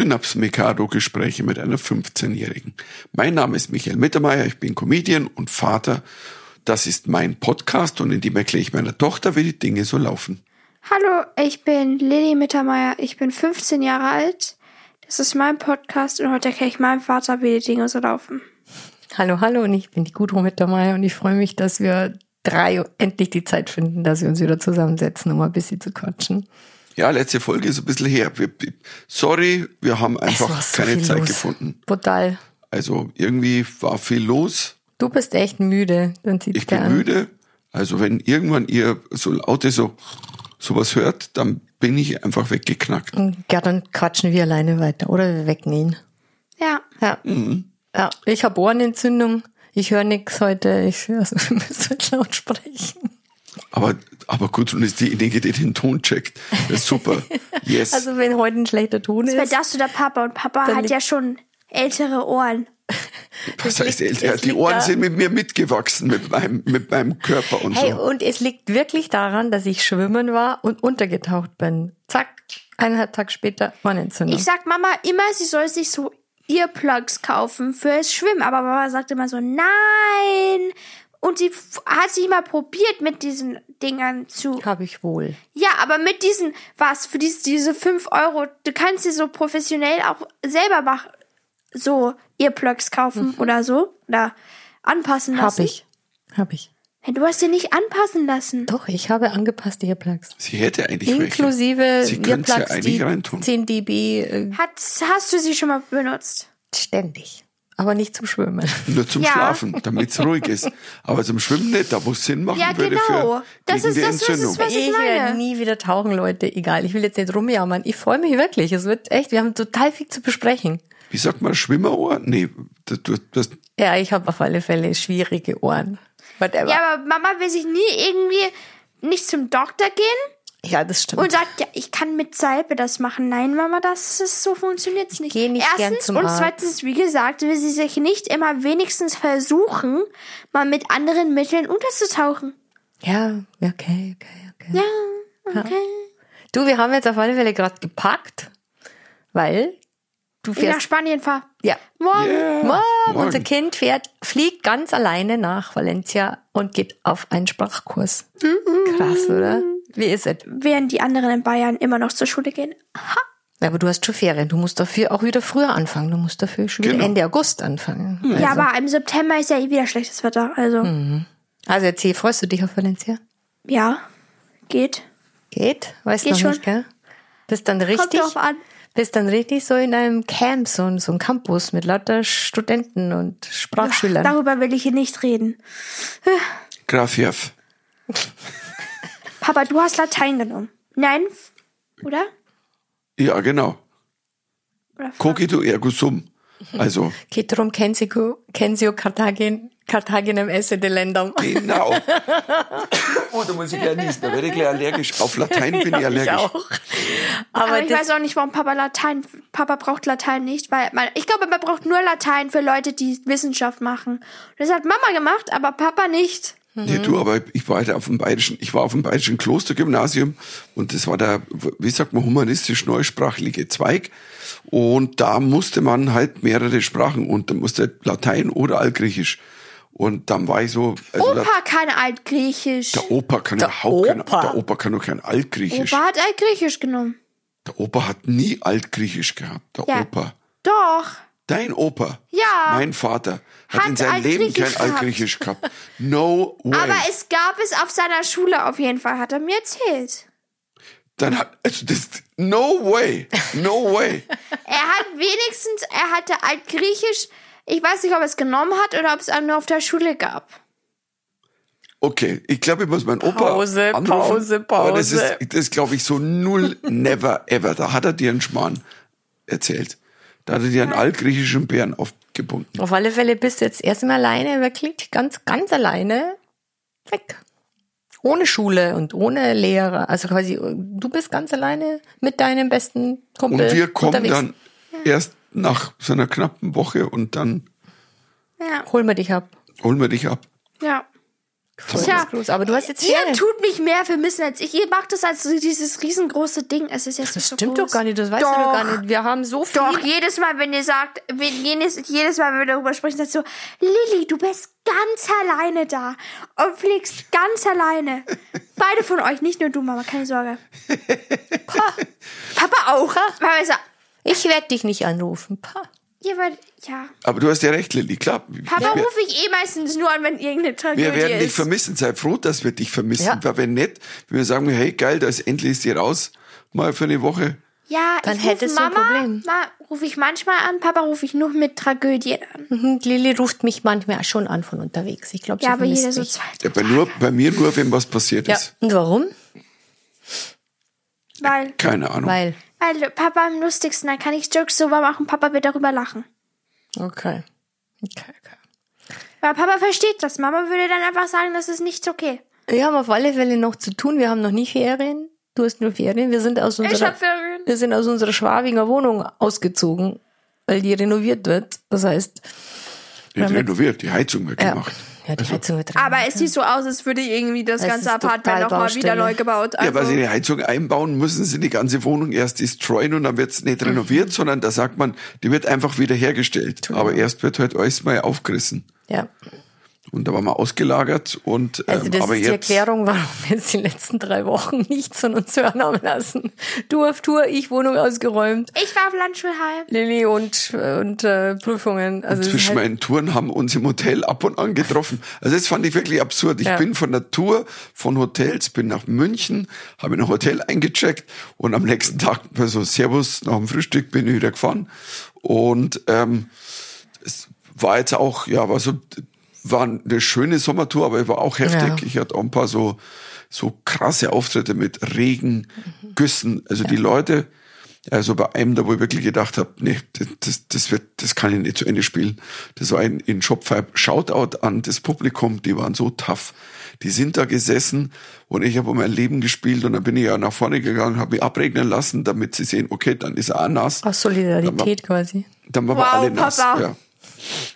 Synaps-Mikado-Gespräche mit einer 15-Jährigen. Mein Name ist Michael Mittermeier, ich bin Comedian und Vater. Das ist mein Podcast und in dem erkläre ich meiner Tochter, wie die Dinge so laufen. Hallo, ich bin Lilly Mittermeier, ich bin 15 Jahre alt. Das ist mein Podcast und heute erkläre ich meinem Vater, wie die Dinge so laufen. Hallo, hallo und ich bin die Gudrun Mittermeier und ich freue mich, dass wir drei endlich die Zeit finden, dass wir uns wieder zusammensetzen, um mal ein bisschen zu quatschen. Ja, letzte Folge ist ein bisschen her. Wir, sorry, wir haben einfach so keine Zeit los. gefunden. Brutal. Also irgendwie war viel los. Du bist echt müde, dann sieht's Ich bin an. müde. Also wenn irgendwann ihr so laute so sowas hört, dann bin ich einfach weggeknackt. Ja, dann quatschen wir alleine weiter oder wir wecken ihn. Ja. Ja. ja. Ich habe Ohrenentzündung. Ich höre nix heute. Ich also, wir müssen laut sprechen. Aber aber Gudrun ist diejenige, die den Ton checkt. Das ist super. Yes. Also wenn heute ein schlechter Ton Weil ist. das oder Papa und Papa hat ja schon ältere Ohren. Was heißt älter? Die Ohren da- sind mit mir mitgewachsen, mit meinem, mit meinem Körper und Hey, so. und es liegt wirklich daran, dass ich schwimmen war und untergetaucht bin. Zack, eineinhalb Tage später Ohrenentzündung. Ich sag Mama immer, sie soll sich so Earplugs kaufen fürs Schwimmen. Aber Mama sagt immer so, nein. Und sie hat sich mal probiert mit diesen Dingern zu. Habe ich wohl. Ja, aber mit diesen, was, für diese, diese 5 Euro, du kannst sie so professionell auch selber machen, so Earplugs kaufen oder so. Oder anpassen lassen. Habe ich. Habe ich. Hey, du hast sie nicht anpassen lassen. Doch, ich habe angepasste Earplugs. Sie hätte eigentlich Inklusive welche. Sie ja Earplugs, eigentlich die reintun. 10 dB äh, Hat, hast du sie schon mal benutzt? ständig. Aber nicht zum Schwimmen. Nur zum Ja. Schlafen, damit es ruhig ist. Aber zum Schwimmen nicht, da wo es Sinn machen Ja, würde genau. für Das ist die das, Entzündung. was- ich ich werde nie wieder tauchen, Leute. Egal, ich will jetzt nicht rumjammern. Ich freue mich wirklich. Es wird echt, wir haben total viel zu besprechen. Wie sagt man, Schwimmerohr? Nee, du hast, Ja, ich habe auf alle Fälle schwierige Ohren. Whatever. Ja, aber Mama will sich nie irgendwie nicht zum Doktor gehen Ja, das stimmt. und sagt, ja, ich kann mit Salbe das machen. Nein, Mama, das ist so funktioniert's nicht. geh nicht gern Erstens zum und Arzt. zweitens, wie gesagt, will sie sich nicht immer wenigstens versuchen, mal mit anderen Mitteln unterzutauchen. ja, okay, okay, okay. Ja, okay. Du, wir haben jetzt auf alle Fälle gerade gepackt, weil du Ich nach fährst. Spanien fahr. Ja. Morgen. Yeah. Morgen, Morgen. unser Kind fährt, fliegt ganz alleine nach Valencia und geht auf einen Sprachkurs. Krass, oder? Wie ist es? Während die anderen in Bayern immer noch zur Schule gehen. Ja, aber du hast schon Ferien. Du musst dafür auch wieder früher anfangen. Du musst dafür schon wieder Genau. Ende August anfangen. Also, Ja, aber im September ist ja eh wieder schlechtes Wetter. Also, Hm. also erzähl, freust du dich auf Valencia? ja, geht. Geht? Weißt Geht noch schon. nicht, gell? Bist dann Kommt richtig, drauf an. Bist dann richtig so in einem Camp, so, ein- so ein Campus mit lauter Studenten und Sprachschülern. Darüber will ich hier nicht reden. Grafiev. Papa, du hast Latein genommen. Nein, oder? Ja, genau. Cogito ergo sum. Also, Kensio, Kensio Carthagen, Carthaginem esse de Ländern. genau. Oh, da muss ich gleich niesen. Da werde ich gleich allergisch. Auf Latein bin ich allergisch. Ich auch. Aber, Aber ich weiß auch nicht, warum Papa Latein. Papa braucht Latein nicht, weil man, ich glaube, man braucht nur Latein für Leute, die Wissenschaft machen. Das hat Mama gemacht, aber Papa nicht. Nee, du, aber ich war halt auf dem bayerischen, ich war auf dem bayerischen Klostergymnasium und das war der, wie sagt man, humanistisch neusprachliche Zweig. Und da musste man halt mehrere Sprachen und da musste Latein oder Altgriechisch. Und dann war ich so, also Opa kann Altgriechisch. der Opa kann Der überhaupt kein, Opa. der Opa kann doch kein Altgriechisch. Opa hat Altgriechisch genommen. Der Opa hat nie Altgriechisch gehabt. Der Ja. Opa. Doch. Dein Opa. Ja. Mein Vater hat, Hat in seinem Leben kein gehabt. Altgriechisch gehabt. No way. Aber es gab es auf seiner Schule auf jeden Fall, hat er mir erzählt. Dann hat, also das, no way. No way. Er hat wenigstens, er hatte Altgriechisch. Ich weiß nicht, ob er es genommen hat oder ob es auch nur auf der Schule gab. Okay, ich glaube, ich muss meinen Opa Pause, anrufen. Pause, Aber das Pause. ist, das glaube ich so null, never, ever. Da hat er dir einen Schmarrn erzählt. Da hat er dir einen altgriechischen Bären aufgebunden. auf alle Fälle bist du jetzt erstmal alleine, wirklich ganz, ganz alleine weg. Ohne Schule und ohne Lehrer. Also quasi, du bist ganz alleine mit deinem besten Und Kumpel. wir kommen unterwegs. dann erst nach so einer knappen Woche und dann Ja. Hol mir dich ab. holen wir dich ab. Ja. Tja, groß. Aber du hast jetzt ihr Ferien. tut mich mehr vermissen als ich. Ihr macht das als dieses riesengroße Ding. Es ist jetzt Das so stimmt groß. doch gar nicht, das weißt du doch gar nicht. Wir haben so viel. Doch, jedes Mal, wenn ihr sagt, wenn jedes, jedes Mal, wenn wir darüber sprechen, sagt so, Lilly, du bist ganz alleine da und fliegst ganz alleine. Beide von euch, nicht nur du, Mama, keine Sorge. Pa. Papa auch. Mama sagt, Ich werde dich nicht anrufen. Pa. ihr wollt, ja. Aber du hast ja recht, Lilly, klar. Papa wir, rufe ich eh meistens nur an, wenn irgendeine Tragödie wir werden dich ist. vermissen. Sei froh, dass wir dich vermissen. Ja. Weil wenn nicht, wenn wir sagen, hey, geil, da ist endlich ist die raus, mal für eine Woche. Ja, Dann ich hättest du ein Mama, Problem. Ma, rufe ich manchmal an, Papa rufe ich nur mit Tragödien an. Mhm, Lilly ruft mich manchmal schon an von unterwegs. Ich glaube, sie Ja, aber vermisst jeder so mich. zwei. Ja, bei, nur, bei mir nur, wenn was passiert Ja, ist. und warum? Weil, Keine Ahnung. Weil. Weil Papa am lustigsten, dann kann ich Jokes so machen, Papa wird darüber lachen. Okay. Okay, okay. Weil Papa versteht das. Mama würde dann einfach sagen, das ist nicht okay. Wir haben auf alle Fälle noch zu tun. Wir haben noch nie Ferien. Du hast nur Ferien. Wir sind aus Ich unserer, hab Ferien. wir sind aus unserer Schwabinger Wohnung ausgezogen, weil die renoviert wird. Das heißt, Nicht renoviert, die Heizung wird ja, gemacht. Ja die Heizung wird drin. Aber es sieht so aus, als würde irgendwie das Es ganze Apartment nochmal wieder neu gebaut. Ja, weil Also, sie eine Heizung einbauen, müssen sie die ganze Wohnung erst destroyen und dann wird's nicht renoviert, sondern da sagt man, die wird einfach wieder hergestellt. Aber erst wird halt alles mal aufgerissen. ja. Und da waren wir ausgelagert und ähm, Also das aber ist die jetzt. Erklärung, warum wir jetzt die letzten drei Wochen nichts von uns hören haben lassen. Du auf Tour, ich Wohnung ausgeräumt, ich war auf Landschulheim. Lilly und, und äh, Prüfungen. Also ist Zwischen halt, meinen Touren haben uns im Hotel ab und an getroffen. Also das fand ich wirklich absurd. Ich Ja. bin von der Tour von Hotels, bin nach München, habe in ein Hotel eingecheckt und am nächsten Tag, also Servus, nach dem Frühstück bin ich wieder gefahren. Und ähm, es war jetzt auch, ja, war so, war eine schöne Sommertour, aber war auch heftig. Ja. Ich hatte auch ein paar so, so krasse Auftritte mit Regen, Güssen. Also die Leute, also bei einem, da wo ich wirklich gedacht habe, nee, das, das, wird, das kann ich nicht zu Ende spielen. Das war ein in Shopfive. Shoutout an das Publikum, die waren so tough. Die sind da gesessen und ich habe um mein Leben gespielt und dann bin ich ja nach vorne gegangen, habe mich abregnen lassen, damit sie sehen, okay, dann ist er auch nass. aus Solidarität quasi. Dann waren wir Wow, alle nass. Papa. Ja.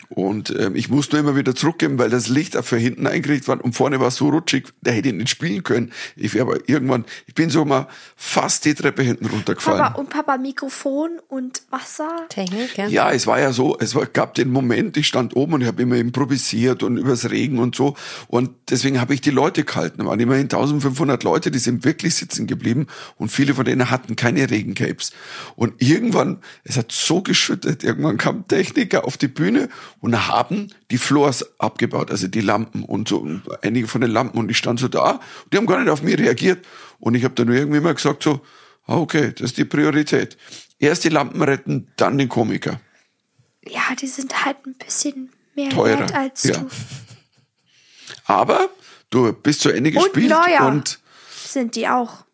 Und ähm, ich musste immer wieder zurückgeben, weil das Licht auch für hinten eingerichtet war und vorne war es so rutschig, da hätte ich nicht spielen können. Ich wäre aber irgendwann, ich bin so mal fast die Treppe hinten runtergefallen. Papa und Papa Mikrofon und Wasser. Technik, ja. Ja, es war ja so, es war, gab den Moment, ich stand oben und ich habe immer improvisiert und übers Regen und so. Und deswegen habe ich die Leute gehalten. Da waren immerhin 1500 Leute, die sind wirklich sitzen geblieben und viele von denen hatten keine Regencapes. Und irgendwann, es hat so geschüttet, irgendwann kam Techniker auf die Bühne und haben die Floors abgebaut, also die Lampen und so, und einige von den Lampen. Und ich stand so da und die haben gar nicht auf mich reagiert. Und ich habe dann irgendwie mal gesagt so, ah, okay, das ist die Priorität. Erst die Lampen retten, dann den Komiker. Ja, die sind halt ein bisschen mehr Teurer, als ja. du. Aber du bist zu Ende gespielt neuer. und Sind die auch.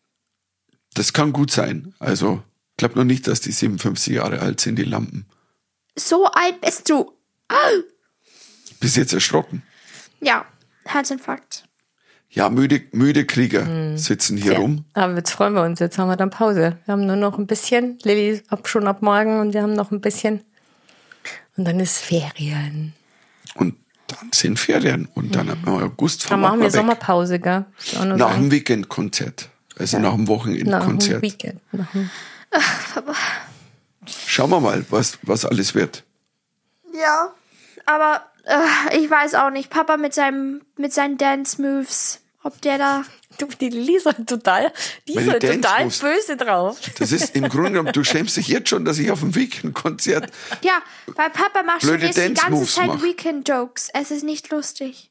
das kann gut sein. Also, ich glaube noch nicht, dass die 57 Jahre alt sind, die Lampen. So alt bist du. Bist jetzt erschrocken. Ja, Herzinfarkt. Ja, müde, müde Krieger Hm. sitzen hier Ja. rum. Aber jetzt freuen wir uns. Jetzt haben wir dann Pause. Wir haben nur noch ein bisschen. Lilly ab schon ab morgen und wir haben noch ein bisschen. Und dann ist Ferien. Und dann sind Ferien. Und dann im August Dann machen wir weg. Sommerpause, gell? Nach sagen. dem Weekendkonzert. Also nach dem Nach dem Wochenendkonzert. Weekend. Nach dem Schauen wir mal, was, was alles wird. Ja, aber äh, ich weiß auch nicht. Papa mit seinem mit seinen Dance Moves, ob der da Du, die ist halt total, die ist Meine halt total Dance-Moves. böse drauf. Das ist im Grunde genommen, du schämst dich jetzt schon, dass ich auf dem Weekendkonzert Ja, weil Papa macht schon jetzt die ganze Dance-Moves Zeit. Weekend-Jokes. Es ist nicht lustig.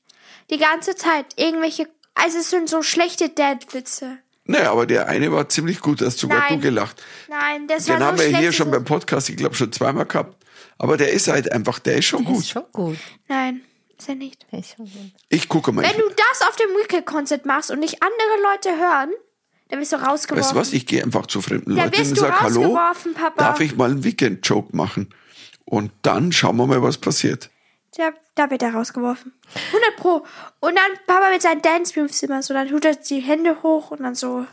Die ganze Zeit. Irgendwelche. Also es sind so schlechte Dad-Witze. Naja, aber der eine war ziemlich gut, da hast sogar Nein. du gelacht. Nein, das Den war haben so wir hier schon beim Podcast, ich glaube, schon zweimal gehabt. Aber der ist halt einfach, der ist schon ist gut. schon gut. Nein, ist er nicht. Das ist schon gut. Ich gucke mal. Wenn Ich, du das auf dem Weekend-Konzert machst und nicht andere Leute hören, dann wirst du rausgeworfen. weißt du was? Ich gehe einfach zu fremden Da Leuten und du sag Hallo, Papa. darf ich mal einen Weekend-Joke machen? Und dann schauen wir mal, was passiert. Da, da wird er rausgeworfen. 100 Pro. Und dann Papa mit seinen Dance-Moves immer so. Dann tut er die Hände hoch und dann so.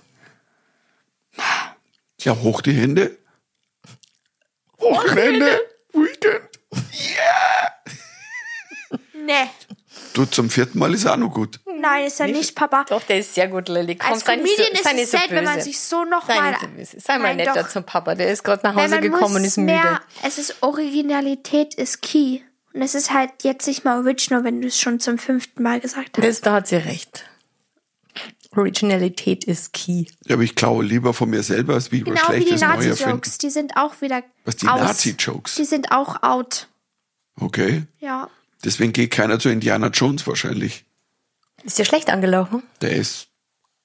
Ja, hoch die Hände. Hoch die Hände. Weekend. Nee. Du, zum vierten Mal ist auch noch gut. Nein, ist er nicht, Papa. Doch, der ist sehr gut, Lilly. Komm, Als sei nicht Comedian so, ist nicht es so sad, wenn man böse. sich so noch Sei nicht. Sei mal Nein, netter doch. zum Papa. Der ist gerade nach Hause gekommen und ist mehr, müde. Es ist Originalität ist key. Und es ist halt jetzt nicht mal original, wenn du es schon zum fünften Mal gesagt hast. Das, da hat sie recht. Originalität ist key. Ja, aber ich klaue lieber von mir selber, als wie ich was Genau wie die Schlechtes. Nazi-Jokes, die sind auch wieder Was, die. Nazi-Jokes? Die sind auch out. Okay. Ja. Deswegen geht keiner zu Indiana Jones wahrscheinlich. Ist dir schlecht angelaufen? Der ist,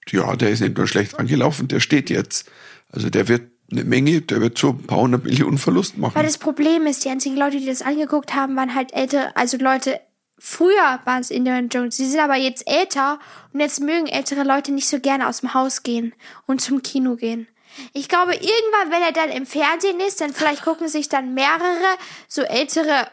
ja, der ist nicht nur schlecht angelaufen, der steht jetzt. Also der wird eine Menge, der wird so ein paar hundert Millionen Verlust Weil machen. das Problem ist, die einzigen Leute, die das angeguckt haben, waren halt ältere, also Leute, früher waren es Indiana Jones, die sind aber jetzt älter und jetzt mögen ältere Leute nicht so gerne aus dem Haus gehen und zum Kino gehen. Ich glaube, irgendwann, wenn er dann im Fernsehen ist, dann vielleicht gucken sich dann mehrere so ältere,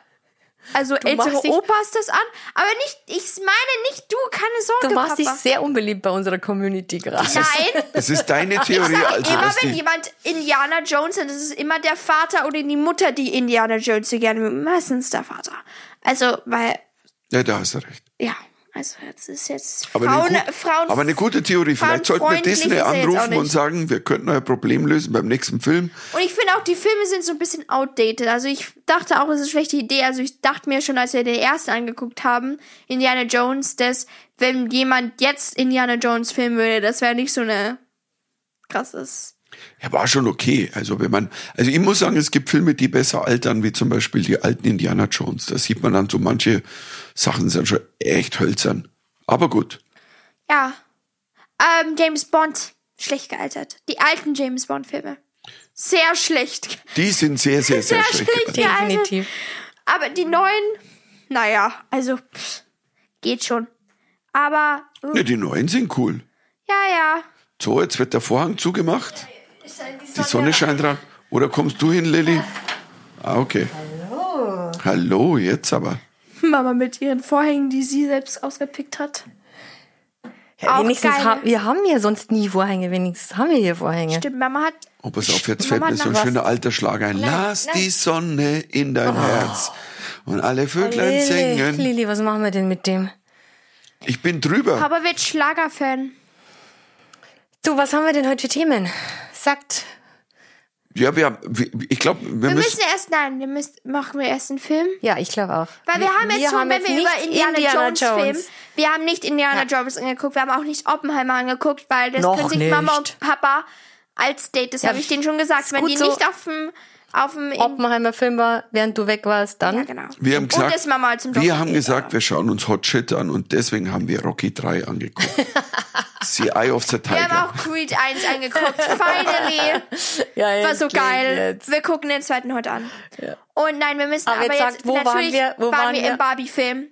also ältere machst dich- Opas das an. Aber nicht, ich meine nicht du, keine Sorge, Du machst dich Papa. sehr unbeliebt bei unserer Community gerade. Nein, Es ist deine Theorie, sag also immer, wenn jemand Indiana Jones ist, ist es immer der Vater oder die Mutter, die Indiana Jones so gerne mögen. Meistens der Vater. Also, weil, ja, da hast du recht. ja, also jetzt ist jetzt Aber, Frauen, eine, gut, Frauen, aber eine gute Theorie. Vielleicht sollten wir Disney anrufen und sagen, wir könnten euer Problem lösen beim nächsten Film. Und ich finde auch, die Filme sind so ein bisschen outdated. Also ich dachte auch, es ist eine schlechte Idee. Also ich dachte mir schon, als wir den ersten angeguckt haben, Indiana Jones, dass wenn jemand jetzt Indiana Jones filmen würde, das wäre nicht so eine krasses. Ja, war schon okay. Also wenn man, also ich muss sagen, es gibt Filme, die besser altern, wie zum Beispiel die alten Indiana Jones. Da sieht man dann so manche Sachen sind schon echt hölzern. Aber gut. Ja. Ähm, James Bond, schlecht gealtert. Die alten James Bond Filme. Sehr schlecht. Die sind sehr, sehr, sehr, Sehr schlecht. schlecht. gealtert. Definitiv. Aber die neuen, naja, also pff, geht schon. Aber äh, Ja, die neuen sind cool. ja, ja. So, jetzt wird der Vorhang zugemacht. Die Sonne scheint dran. Oder kommst du hin, Lilly? Ah, okay. Hallo. Hallo, jetzt aber. Mama mit ihren Vorhängen, die sie selbst ausgepickt hat. Ja, Auch wenigstens geil. haben wir haben ja sonst nie Vorhänge, wenigstens haben wir hier Vorhänge. Stimmt, Mama hat. Oh, pass auf, jetzt fällt Mama mir so ein was. schöner alter Schlager ein. Lass nein. die Sonne in dein Herz. Und alle Vöglein Lili, singen. Lili, was machen wir denn mit dem? Ich bin drüber. Papa wird Schlagerfan. Oh, Du, was haben wir denn heute für Themen? Sagt, Ja, wir haben, wir- ich glaube, wir, Wir müssen. müssen erst, nein, wir müssen, machen wir erst einen Film. ja, ich glaube auch. Weil wir, haben jetzt schon, wenn wir über Indiana, Jones, filmen, wir haben nicht Indiana Jones angeguckt, wir haben auch nicht Oppenheimer angeguckt, weil das Noch können sich Mama nicht. und Papa als Date, das Ja, habe ich denen schon gesagt, wenn die so. nicht auf dem, auf dem, Oppenheimer Film war, während du weg warst, dann. ja genau. Wir haben und gesagt, Mama wir haben gesagt, wir schauen uns Hot Shit an und deswegen haben wir Rocky 3 angeguckt. The Eye of the Wir haben Tiger. auch Creed 1 angeguckt, finally. Ja, War so geil. jetzt. Wir gucken den zweiten heute an. Und nein, wir müssen Aber aber, jetzt jetzt, sagt, wo waren natürlich wir? Wo waren wir wir? im Barbie-Film.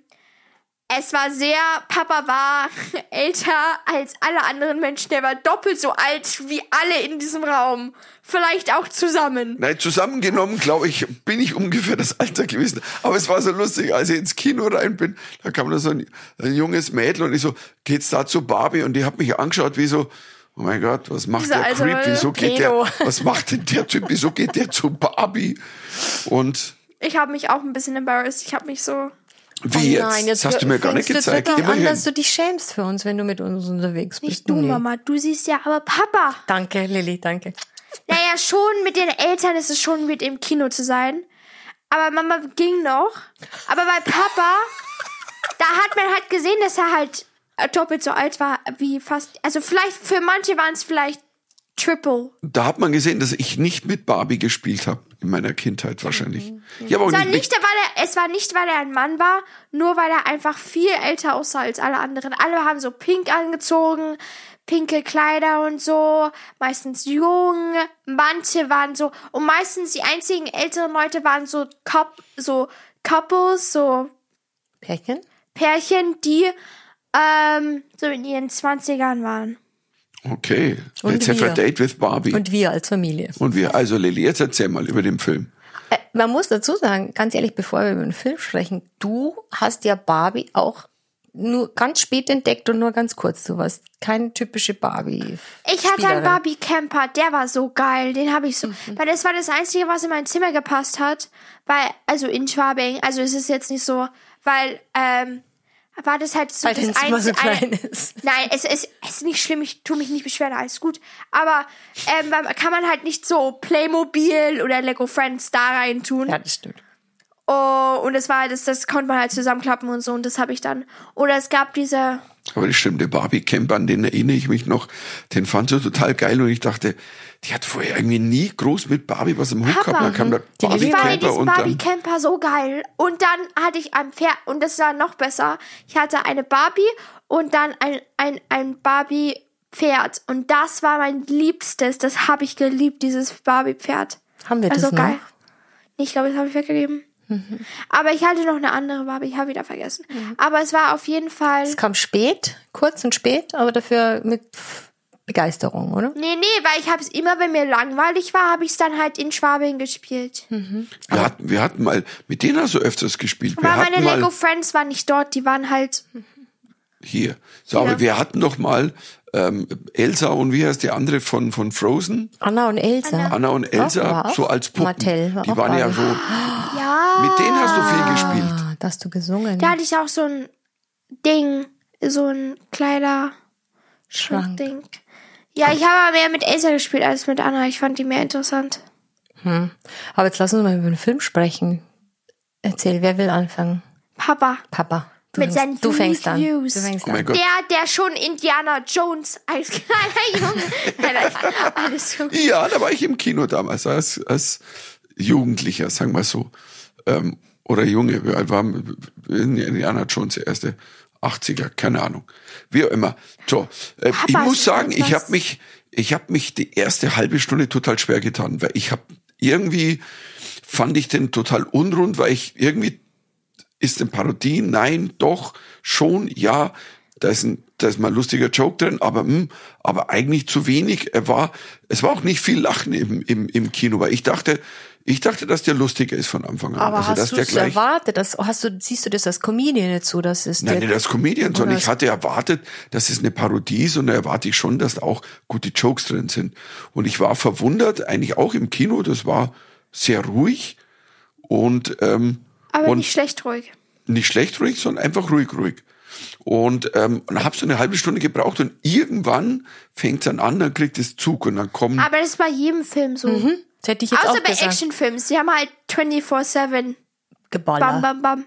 Es war sehr, Papa war älter als alle anderen Menschen. Der war doppelt so alt wie alle in diesem Raum. Vielleicht auch zusammen. Nein, zusammengenommen, glaube ich, bin ich ungefähr das Alter gewesen. Aber es war so lustig, als ich ins Kino rein bin, da kam da so ein, ein junges Mädel und ich so, geht's da zu Barbie? Und die hat mich angeschaut wie so, oh mein Gott, was macht Dieser der alte Creep? Wieso geht der, Pedo. was macht denn der Typ? Wieso geht der zu Barbie? Und Ich habe mich auch ein bisschen embarrassed. Ich habe mich so. Wie jetzt? Oh Nein, das hast du mir gar nicht gezeigt. jetzt an, Immerhin. dass du dich schämst für uns, wenn du mit uns unterwegs bist. Nicht du, Nee. Mama. Du siehst ja aber Papa. Danke, Lilly, danke. Naja, schon mit den Eltern ist es schon mit im Kino zu sein. Aber Mama ging noch. Aber bei Papa, da hat man halt gesehen, dass er halt äh, doppelt so alt war wie fast. Also vielleicht, für manche waren es vielleicht triple. Da hat man gesehen, dass ich nicht mit Barbie gespielt habe in meiner Kindheit wahrscheinlich. Ich habe auch Es war, nicht, nicht, weil er, es war nicht, weil er ein Mann war, nur weil er einfach viel älter aussah als alle anderen. Alle haben so pink angezogen, pinke Kleider und so, meistens jung, manche waren so, und meistens die einzigen älteren Leute waren so, Coup so Couples, so Pärchen? Pärchen, die ähm, so in ihren 20ern waren. Okay, Und let's have a wir. date with Barbie. Und, Und wir als Familie. wir, also Lilly, jetzt erzähl mal über den Film. Äh, man muss dazu sagen, ganz ehrlich, bevor wir über den Film sprechen, du hast ja Barbie auch nur ganz spät entdeckt und nur ganz kurz. Du warst keine typische Barbie. Ich hatte Spielerin. einen Barbie Camper, der war so geil, den habe ich so, weil das war das einzige, was in mein Zimmer gepasst hat, weil also in Schwabing, also es ist jetzt nicht so, weil ähm, war das halt so Weil das dein Zimmer so einzige. klein eine- ist. Nein, es, es, es ist nicht schlimm, ich tue mich nicht beschweren, alles gut. Aber ähm, kann man halt nicht so Playmobil oder Lego Friends da rein tun. Ja, das stimmt. Oh, und das war halt, das, das konnte man halt zusammenklappen und so und das habe ich dann. Oder es gab diese, Aber das stimmt, der Barbie-Camper, an den erinnere ich mich noch, den fand ich total geil und ich dachte, die hat vorher irgendwie nie groß mit Barbie was im Hut gehabt. Dann kam der Die ich fand Barbie-Camper diesen und Barbie Camper so geil. Und dann hatte ich ein Pferd, und das war noch besser. Ich hatte eine Barbie und dann ein, ein, ein Barbie Pferd. Und das war mein Liebstes. Das habe ich geliebt, dieses Barbie Pferd. Haben wir Also das geil. noch? Nee, Ich glaube, das habe ich weggegeben. Mhm. Aber ich hatte noch eine andere Barbie, ich habe wieder vergessen. Aber es war auf jeden Fall. Es kam spät, kurz und spät, aber dafür mit Begeisterung, oder? Nee, nee, weil ich habe es immer, wenn mir langweilig war, habe ich es dann halt in Schwabing gespielt. Hm. wir hatten, wir hatten mal, mit denen hast du öfters gespielt. Wir Weil meine Lego Friends waren nicht dort, die waren halt. Hier. So, aber wir hatten doch mal ähm, Elsa und wie heißt die andere von, von Frozen? Anna und Elsa. Anna und Elsa, auch so als Puppen. Mattel war die auch waren ja so, Ja. mit denen hast du viel gespielt. Ah, da hast du gesungen. Da hatte ich auch so ein Ding, so ein Kleider. Schrank. Ding. Ja, ich habe aber mehr mit Elsa gespielt als mit Anna. Ich fand die mehr interessant. Aber jetzt lass uns mal über den Film sprechen. Erzähl, wer will anfangen? Papa. Papa. Du Mit fängst, seinen du fängst an. Views. Du fängst Oh an. Der, der schon Indiana Jones als kleiner Junge. Alles gut. Ja, da war ich im Kino damals als, als Jugendlicher, sagen wir so. Ähm, oder Junge, wie alt war Indiana Jones, der erste 80er, keine Ahnung. Wie auch immer. So, äh, ich Papa, muss sagen, ich habe mich, ich habe mich die erste halbe Stunde total schwer getan, weil ich habe irgendwie fand ich den total unrund, weil ich irgendwie ist eine Parodie? Nein, doch, schon, ja. Da ist ein, da ist mal ein lustiger Joke drin, aber, hm, aber eigentlich zu wenig. Er war, es war auch nicht viel Lachen im, im, im Kino, weil ich dachte, ich dachte, dass der lustiger ist von Anfang an. Aber also, hast du es erwartet? Das, hast du, siehst du das als Comedian jetzt so, dass es Nein, nicht als Comedian, sondern ich hatte erwartet, dass es eine Parodie ist und da erwarte ich schon, dass da auch gute Jokes drin sind. Und ich war verwundert, eigentlich auch im Kino, das war sehr ruhig und, ähm, Aber und nicht schlecht ruhig. nicht schlecht ruhig, sondern einfach ruhig ruhig. Und ähm, und habe so eine halbe Stunde gebraucht und irgendwann fängt es dann an, dann kriegt es Zug und dann kommen Aber das ist bei jedem Film so. Das hätte ich jetzt Außer auch bei gesagt. Actionfilms. Die haben halt 24-7. Geballer. Bam, bam, bam.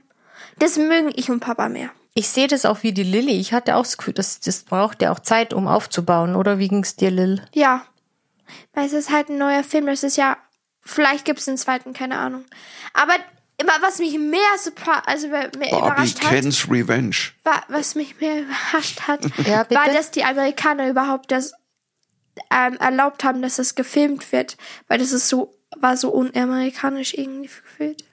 Das mögen ich und Papa mehr. Ich sehe das auch wie die Lilly. Ich hatte auch das Gefühl, das, das braucht ja auch Zeit, um aufzubauen, oder? Wie ging's dir, Lil? Ja. Weil es ist halt ein neuer Film. Das ist ja. Vielleicht gibt es einen zweiten, keine Ahnung. Aber immer, was mich mehr, also mehr Barbie überrascht hat, Ken's Revenge. war, was mich mehr überrascht hat, Ja, war, dass die Amerikaner überhaupt das ähm, erlaubt haben, dass das gefilmt wird. Weil das ist so, war so unamerikanisch irgendwie gefühlt.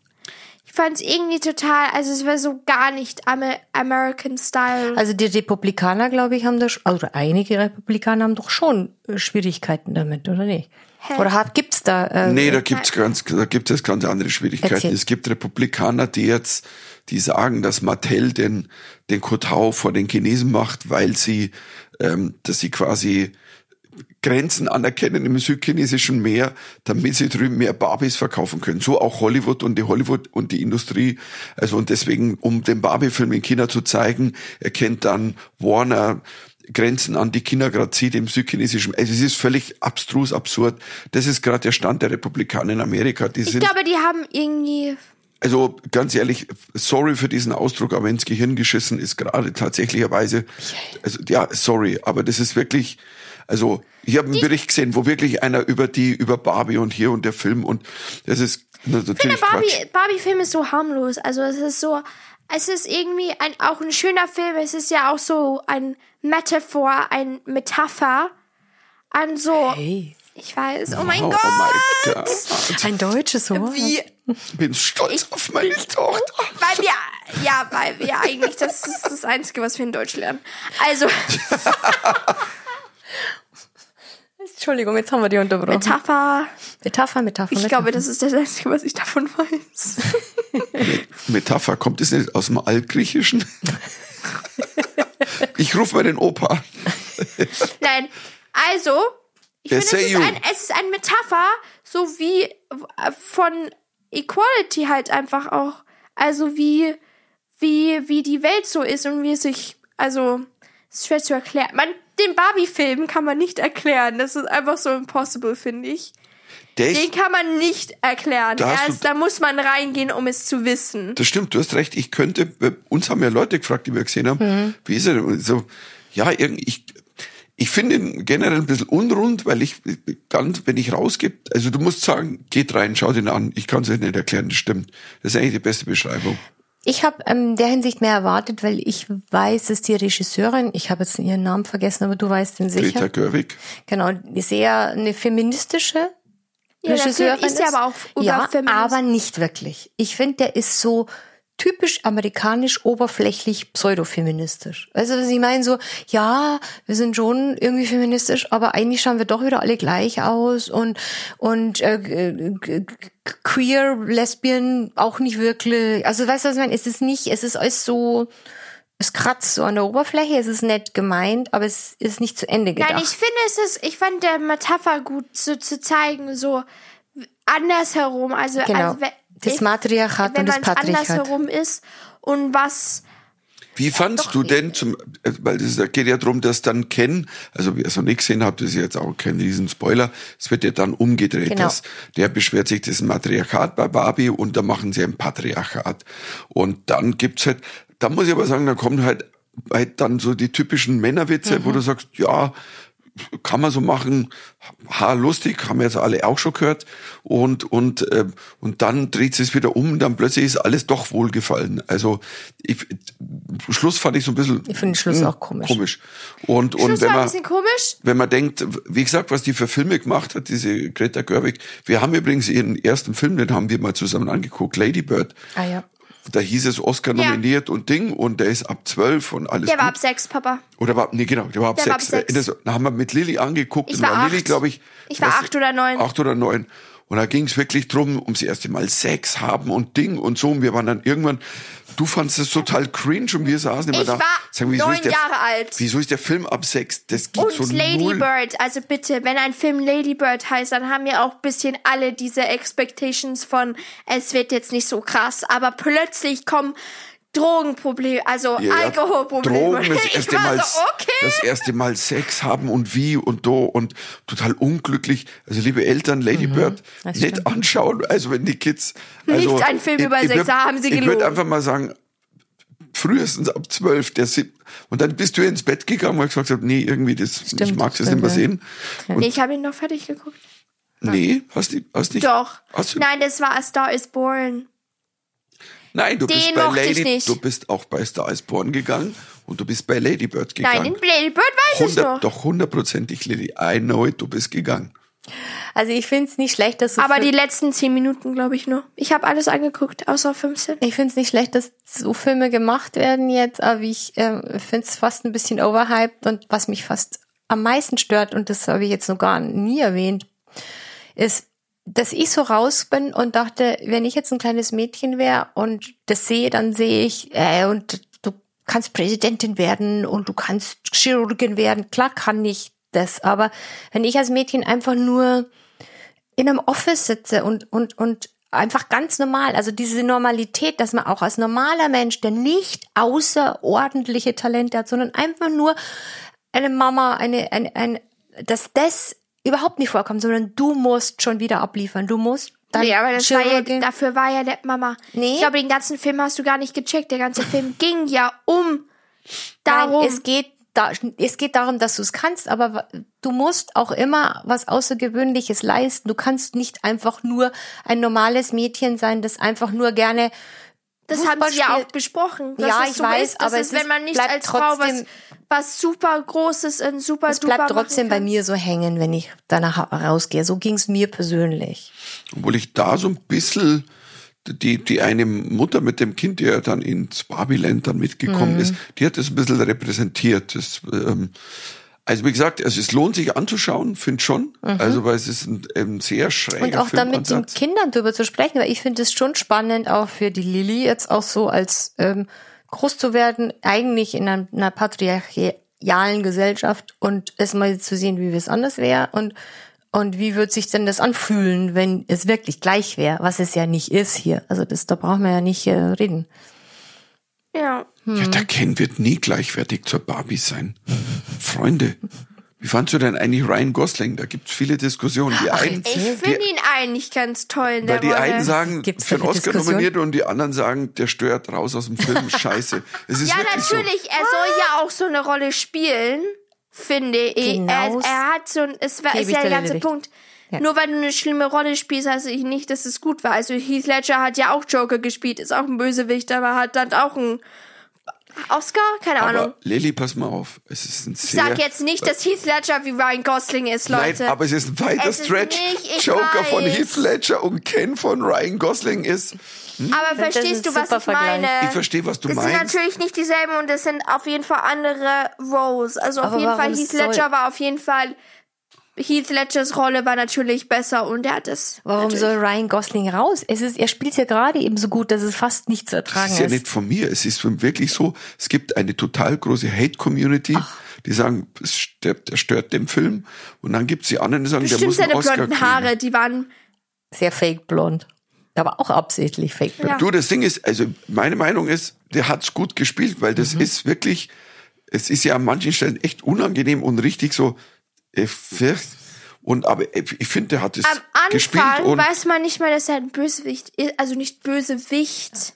Ich fand es irgendwie total, also es war so gar nicht Amer American Style. Also die Republikaner, glaube ich, haben da, sch- oder einige Republikaner haben doch schon äh, Schwierigkeiten damit, oder nicht? Oder hat, gibt's da? Äh, Nee, da gibt's ganz, da gibt es ganz andere Schwierigkeiten. Erzähl. Es gibt Republikaner, die jetzt, die sagen, dass Mattel den, den Kotau vor den Chinesen macht, weil sie, ähm, dass sie quasi Grenzen anerkennen im südchinesischen Meer, damit sie drüben mehr Barbies verkaufen können. So auch Hollywood und die Hollywood und die Industrie. Also und deswegen, um den Barbie-Film in China zu zeigen, erkennt dann Warner Grenzen an, die China gerade zieht im südchinesischen. Also es ist völlig abstrus, absurd. Das ist gerade der Stand der Republikaner in Amerika. Die ich sind glaube, die haben irgendwie, also ganz ehrlich, sorry für diesen Ausdruck, aber ins Gehirn geschissen ist gerade tatsächlicherweise, also ja, sorry, aber das ist wirklich, also ich habe einen Bericht gesehen, wo wirklich einer über die, über Barbie und hier und der Film und das ist natürlich der Quatsch. Barbie, Barbie-Film ist so harmlos. Also es ist so, es ist irgendwie ein, auch ein schöner Film. Es ist ja auch so ein Metaphor, ein Metapher an so, Hey, ich weiß, oh mein Oh, Gott. oh mein Gott, ein deutsches Wort. Wie, ich bin stolz auf meine Tochter. weil wir, ja, weil wir eigentlich, das ist das Einzige, was wir in Deutsch lernen. Also, Entschuldigung, jetzt haben wir die unterbrochen. Metapher. Metapher, Metapher. Ich Metapher. glaube, das ist das Einzige, was ich davon weiß. Metapher, kommt es nicht aus dem Altgriechischen? ich rufe mal den Opa. Nein, also, ich finde, es, ist ein- es ist ein Metapher, so wie äh, von Equality halt einfach auch. Also wie, wie, wie die Welt so ist und wie es sich, also, es ist schwer zu erklären. Man, den Barbie-Film kann man nicht erklären. Das ist einfach so impossible, finde ich. Der Den ist, kann man nicht erklären. Da hast du- Erst, da muss man reingehen, um es zu wissen. das stimmt, du hast recht. Ich könnte, uns haben ja Leute gefragt, die wir gesehen haben, Mhm. wie ist er denn? So, ja, ich, ich finde ihn generell ein bisschen unrund, weil ich ganz, wenn ich rausgebe, also du musst sagen, geht rein, schau den an. Ich kann es euch nicht erklären, das stimmt. Das ist eigentlich die beste Beschreibung. Ich habe ähm, der Hinsicht mehr erwartet, weil ich weiß, dass die Regisseurin, ich habe jetzt ihren Namen vergessen, aber du weißt den sicher. Greta Gerwig. Genau, sehr eine feministische Ja, Regisseurin ist ja aber auch über ja, aber nicht wirklich. Ich finde, der ist so typisch amerikanisch, oberflächlich, pseudofeministisch. Also was ich meine so, ja, wir sind schon irgendwie feministisch, aber eigentlich schauen wir doch wieder alle gleich aus und und äh, queer, lesbian auch nicht wirklich. Also weißt du, was ich meine? Es ist nicht, es ist alles so es kratzt so an der Oberfläche, es ist nett gemeint, aber es ist nicht zu Ende gedacht. Nein, ich finde es ist, ich fand der Metapher gut so zu zeigen, so andersherum. Also, Genau. also Das ich- Matriarchat wenn und das Patriarchat. andersherum ist und was Wie fandst du denn zum, äh, weil es geht ja darum, dass dann Ken, also wer es noch nicht gesehen hat, das ist jetzt auch kein Riesenspoiler, es wird ja dann umgedreht. Genau. Dass der beschwert sich, das ist ein Matriarchat bei Barbie und da machen sie ein Patriarchat. Und dann gibt's halt, da muss ich aber sagen, da kommen halt, halt dann so die typischen Männerwitze, Mhm. wo du sagst, ja, kann man so machen, ha, lustig, haben wir jetzt alle auch schon gehört. Und, und, äh, und dann dreht es wieder um, dann plötzlich ist alles doch wohlgefallen. Also ich, Schluss fand ich so ein bisschen. Ich finde den Schluss mh, auch komisch. Komisch. Und, und Schluss wenn man, bisschen komisch. wenn man denkt, wie gesagt, was die für Filme gemacht hat, diese Greta Gerwig. Wir haben übrigens ihren ersten Film, den haben wir mal zusammen angeguckt, Lady Bird. ah ja. Da hieß es Oscar Ja. nominiert und Ding und der ist ab zwölf und alles Der war gut. ab sechs, Papa. Oder war, nee, genau, der war ab Der war ab sechs. sechs. Äh, Da haben wir mit Lilly angeguckt. Ich und war Lilly, glaube ich. Ich war acht oder neun. Acht oder neun. Und da ging es wirklich drum, ums erste Mal Sex haben und Ding und so. Und wir waren dann irgendwann, du fandst es total cringe und wir saßen immer Ich da. war sagen, wieso neun der, Jahre alt. Wieso ist der Film ab sechs? Das geht Und so Lady null. Bird, also bitte, wenn ein Film Lady Bird heißt, dann haben ja auch ein bisschen alle diese Expectations von, es wird jetzt nicht so krass, aber plötzlich kommen Drogenprobleme, also Ja, Alkoholprobleme. Drogen, das ich erste, war Mal, so, okay. das erste Mal Sex haben und wie und do und total unglücklich. Also liebe Eltern, Lady Bird, das nicht stimmt. anschauen. Also wenn die Kids... Also, Nicht ein Film über Sex, würd- da haben sie Ich würde gelogen. einfach mal sagen, frühestens ab zwölf. Der Sieb und dann bist du ins Bett gegangen und gesagt hast, nee, irgendwie, das, ich Stimmt, mag das nicht mehr sehen. Und, Nee, ich habe ihn noch fertig geguckt. nee, hast du hast nicht? Doch. Hast du, Nein, das war A Star is Born. Nein, du den bist bei ich Lady, nicht. du bist auch bei Star is Born gegangen und du bist bei Lady Bird gegangen. Nein, in Lady Bird weiß ich 100, noch. doch hundertprozentig, Lady. I know it, du bist gegangen. Also ich finde es nicht schlecht, dass so Aber die letzten zehn Minuten, glaube ich, nur. Ich habe alles angeguckt, außer 15. ich finde es nicht schlecht, dass so Filme gemacht werden jetzt, aber ich ähm, finde es fast ein bisschen overhyped und was mich fast am meisten stört, und das habe ich jetzt noch gar nie erwähnt, ist, dass ich so raus bin und dachte, wenn ich jetzt ein kleines Mädchen wäre und das sehe, dann sehe ich, äh, und du kannst Präsidentin werden und du kannst Chirurgin werden. Klar kann ich das, aber wenn ich als Mädchen einfach nur in einem Office sitze und, und, und einfach ganz normal, also diese Normalität, dass man auch als normaler Mensch, der nicht außerordentliche Talente hat, sondern einfach nur eine Mama, eine, eine, ein, dass das überhaupt nicht vorkommt, sondern du musst schon wieder abliefern. Du musst dann Nee, aber das war ja, dafür war ja der Mama. Nee. Ich glaube, den ganzen Film hast du gar nicht gecheckt. Der ganze Film ging ja um darum. Nein, es geht da, es geht darum, dass du es kannst, aber du musst auch immer was Außergewöhnliches leisten. Du kannst nicht einfach nur ein normales Mädchen sein, das einfach nur gerne das Fußball haben sie ja auch besprochen. dass Ja, es ich so weiß, ist, dass aber es, es wenn ist- man nicht bleibt als Frau was, trotzdem- was super Großes in super Es bleibt trotzdem bei mir so hängen, wenn ich danach rausgehe. So ging's mir persönlich. Obwohl ich da so ein bisschen die, die eine Mutter mit dem Kind, die ja dann ins Babyland dann mitgekommen Mhm. ist, die hat das ein bisschen repräsentiert. Das, ähm, also wie gesagt, also es lohnt sich anzuschauen, finde schon. Also weil es ist ein, ein sehr schräger Mhm. Und auch da mit den. Kindern drüber zu sprechen, weil ich finde es schon spannend, auch für die Lilly jetzt auch so als ähm, groß zu werden, eigentlich in einer, einer patriarchalen Gesellschaft und es mal zu sehen, wie es anders wäre und und wie wird sich denn das anfühlen, wenn es wirklich gleich wäre, was es ja nicht ist hier. Also das, da brauchen wir ja nicht äh, reden. Ja. Ja, der Ken wird nie gleichwertig zur Barbie sein. Freunde, wie fandst du denn eigentlich Ryan Gosling? Da gibt's viele Diskussionen. Die einen, Ich finde ihn eigentlich ganz toll in weil die Rolle. einen sagen, Gibt's für einen Oscar Diskussionen? nominiert und die anderen sagen, der stört raus aus dem Film. Scheiße. Es ist ja, natürlich, er soll ja auch so eine Rolle spielen, finde ich. Genau. Er, er hat so ein, es war, Gebe ist ja der ganze recht. Ja. Nur weil du eine schlimme Rolle spielst, heißt ich nicht, dass es gut war. Also Heath Ledger hat ja auch Joker gespielt, ist auch ein Bösewicht, aber hat dann auch einen Oscar? Keine so. Ahnung. Aber Lilly, pass mal auf. Es ist ein Ich sehr... sag jetzt nicht, dass Heath Ledger wie Ryan Gosling ist, Leute. Nein, aber es ist ein weiter Es ist Stretch. nicht, ich Joker von weiß. Heath Ledger und Ken von Ryan Gosling ist... Aber Das ist verstehst du, ein was ich Vergleich. meine? Ich verstehe, was du Das sind meinst. natürlich nicht dieselben und das sind auf jeden Fall andere Roles. Also auf Aber jeden Fall Heath soll- Ledger war auf jeden Fall Heath Ledgers Rolle war natürlich besser und er hat es. Warum natürlich- soll Ryan Gosling raus? Es ist, er spielt ja gerade eben so gut, dass es fast nicht zu Das ertragen ist ja nicht von mir. Es ist wirklich so, es gibt eine total große Hate-Community, die sagen, es stört, der stört den Film. Und dann gibt es die anderen, die sagen, der Bestimmt muss einen seine Oscar blonden kriegen. Haare, die waren. Sehr fake blond. Aber auch absichtlich fake blond. Ja. Du, das Ding ist, also meine Meinung ist, der hat's gut gespielt, weil Mhm. das ist wirklich, es ist ja an manchen Stellen echt unangenehm und richtig so, und aber ich finde, der hat es Am gespielt Anfang und weiß man nicht mal, dass er ein Bösewicht ist, also nicht Bösewicht,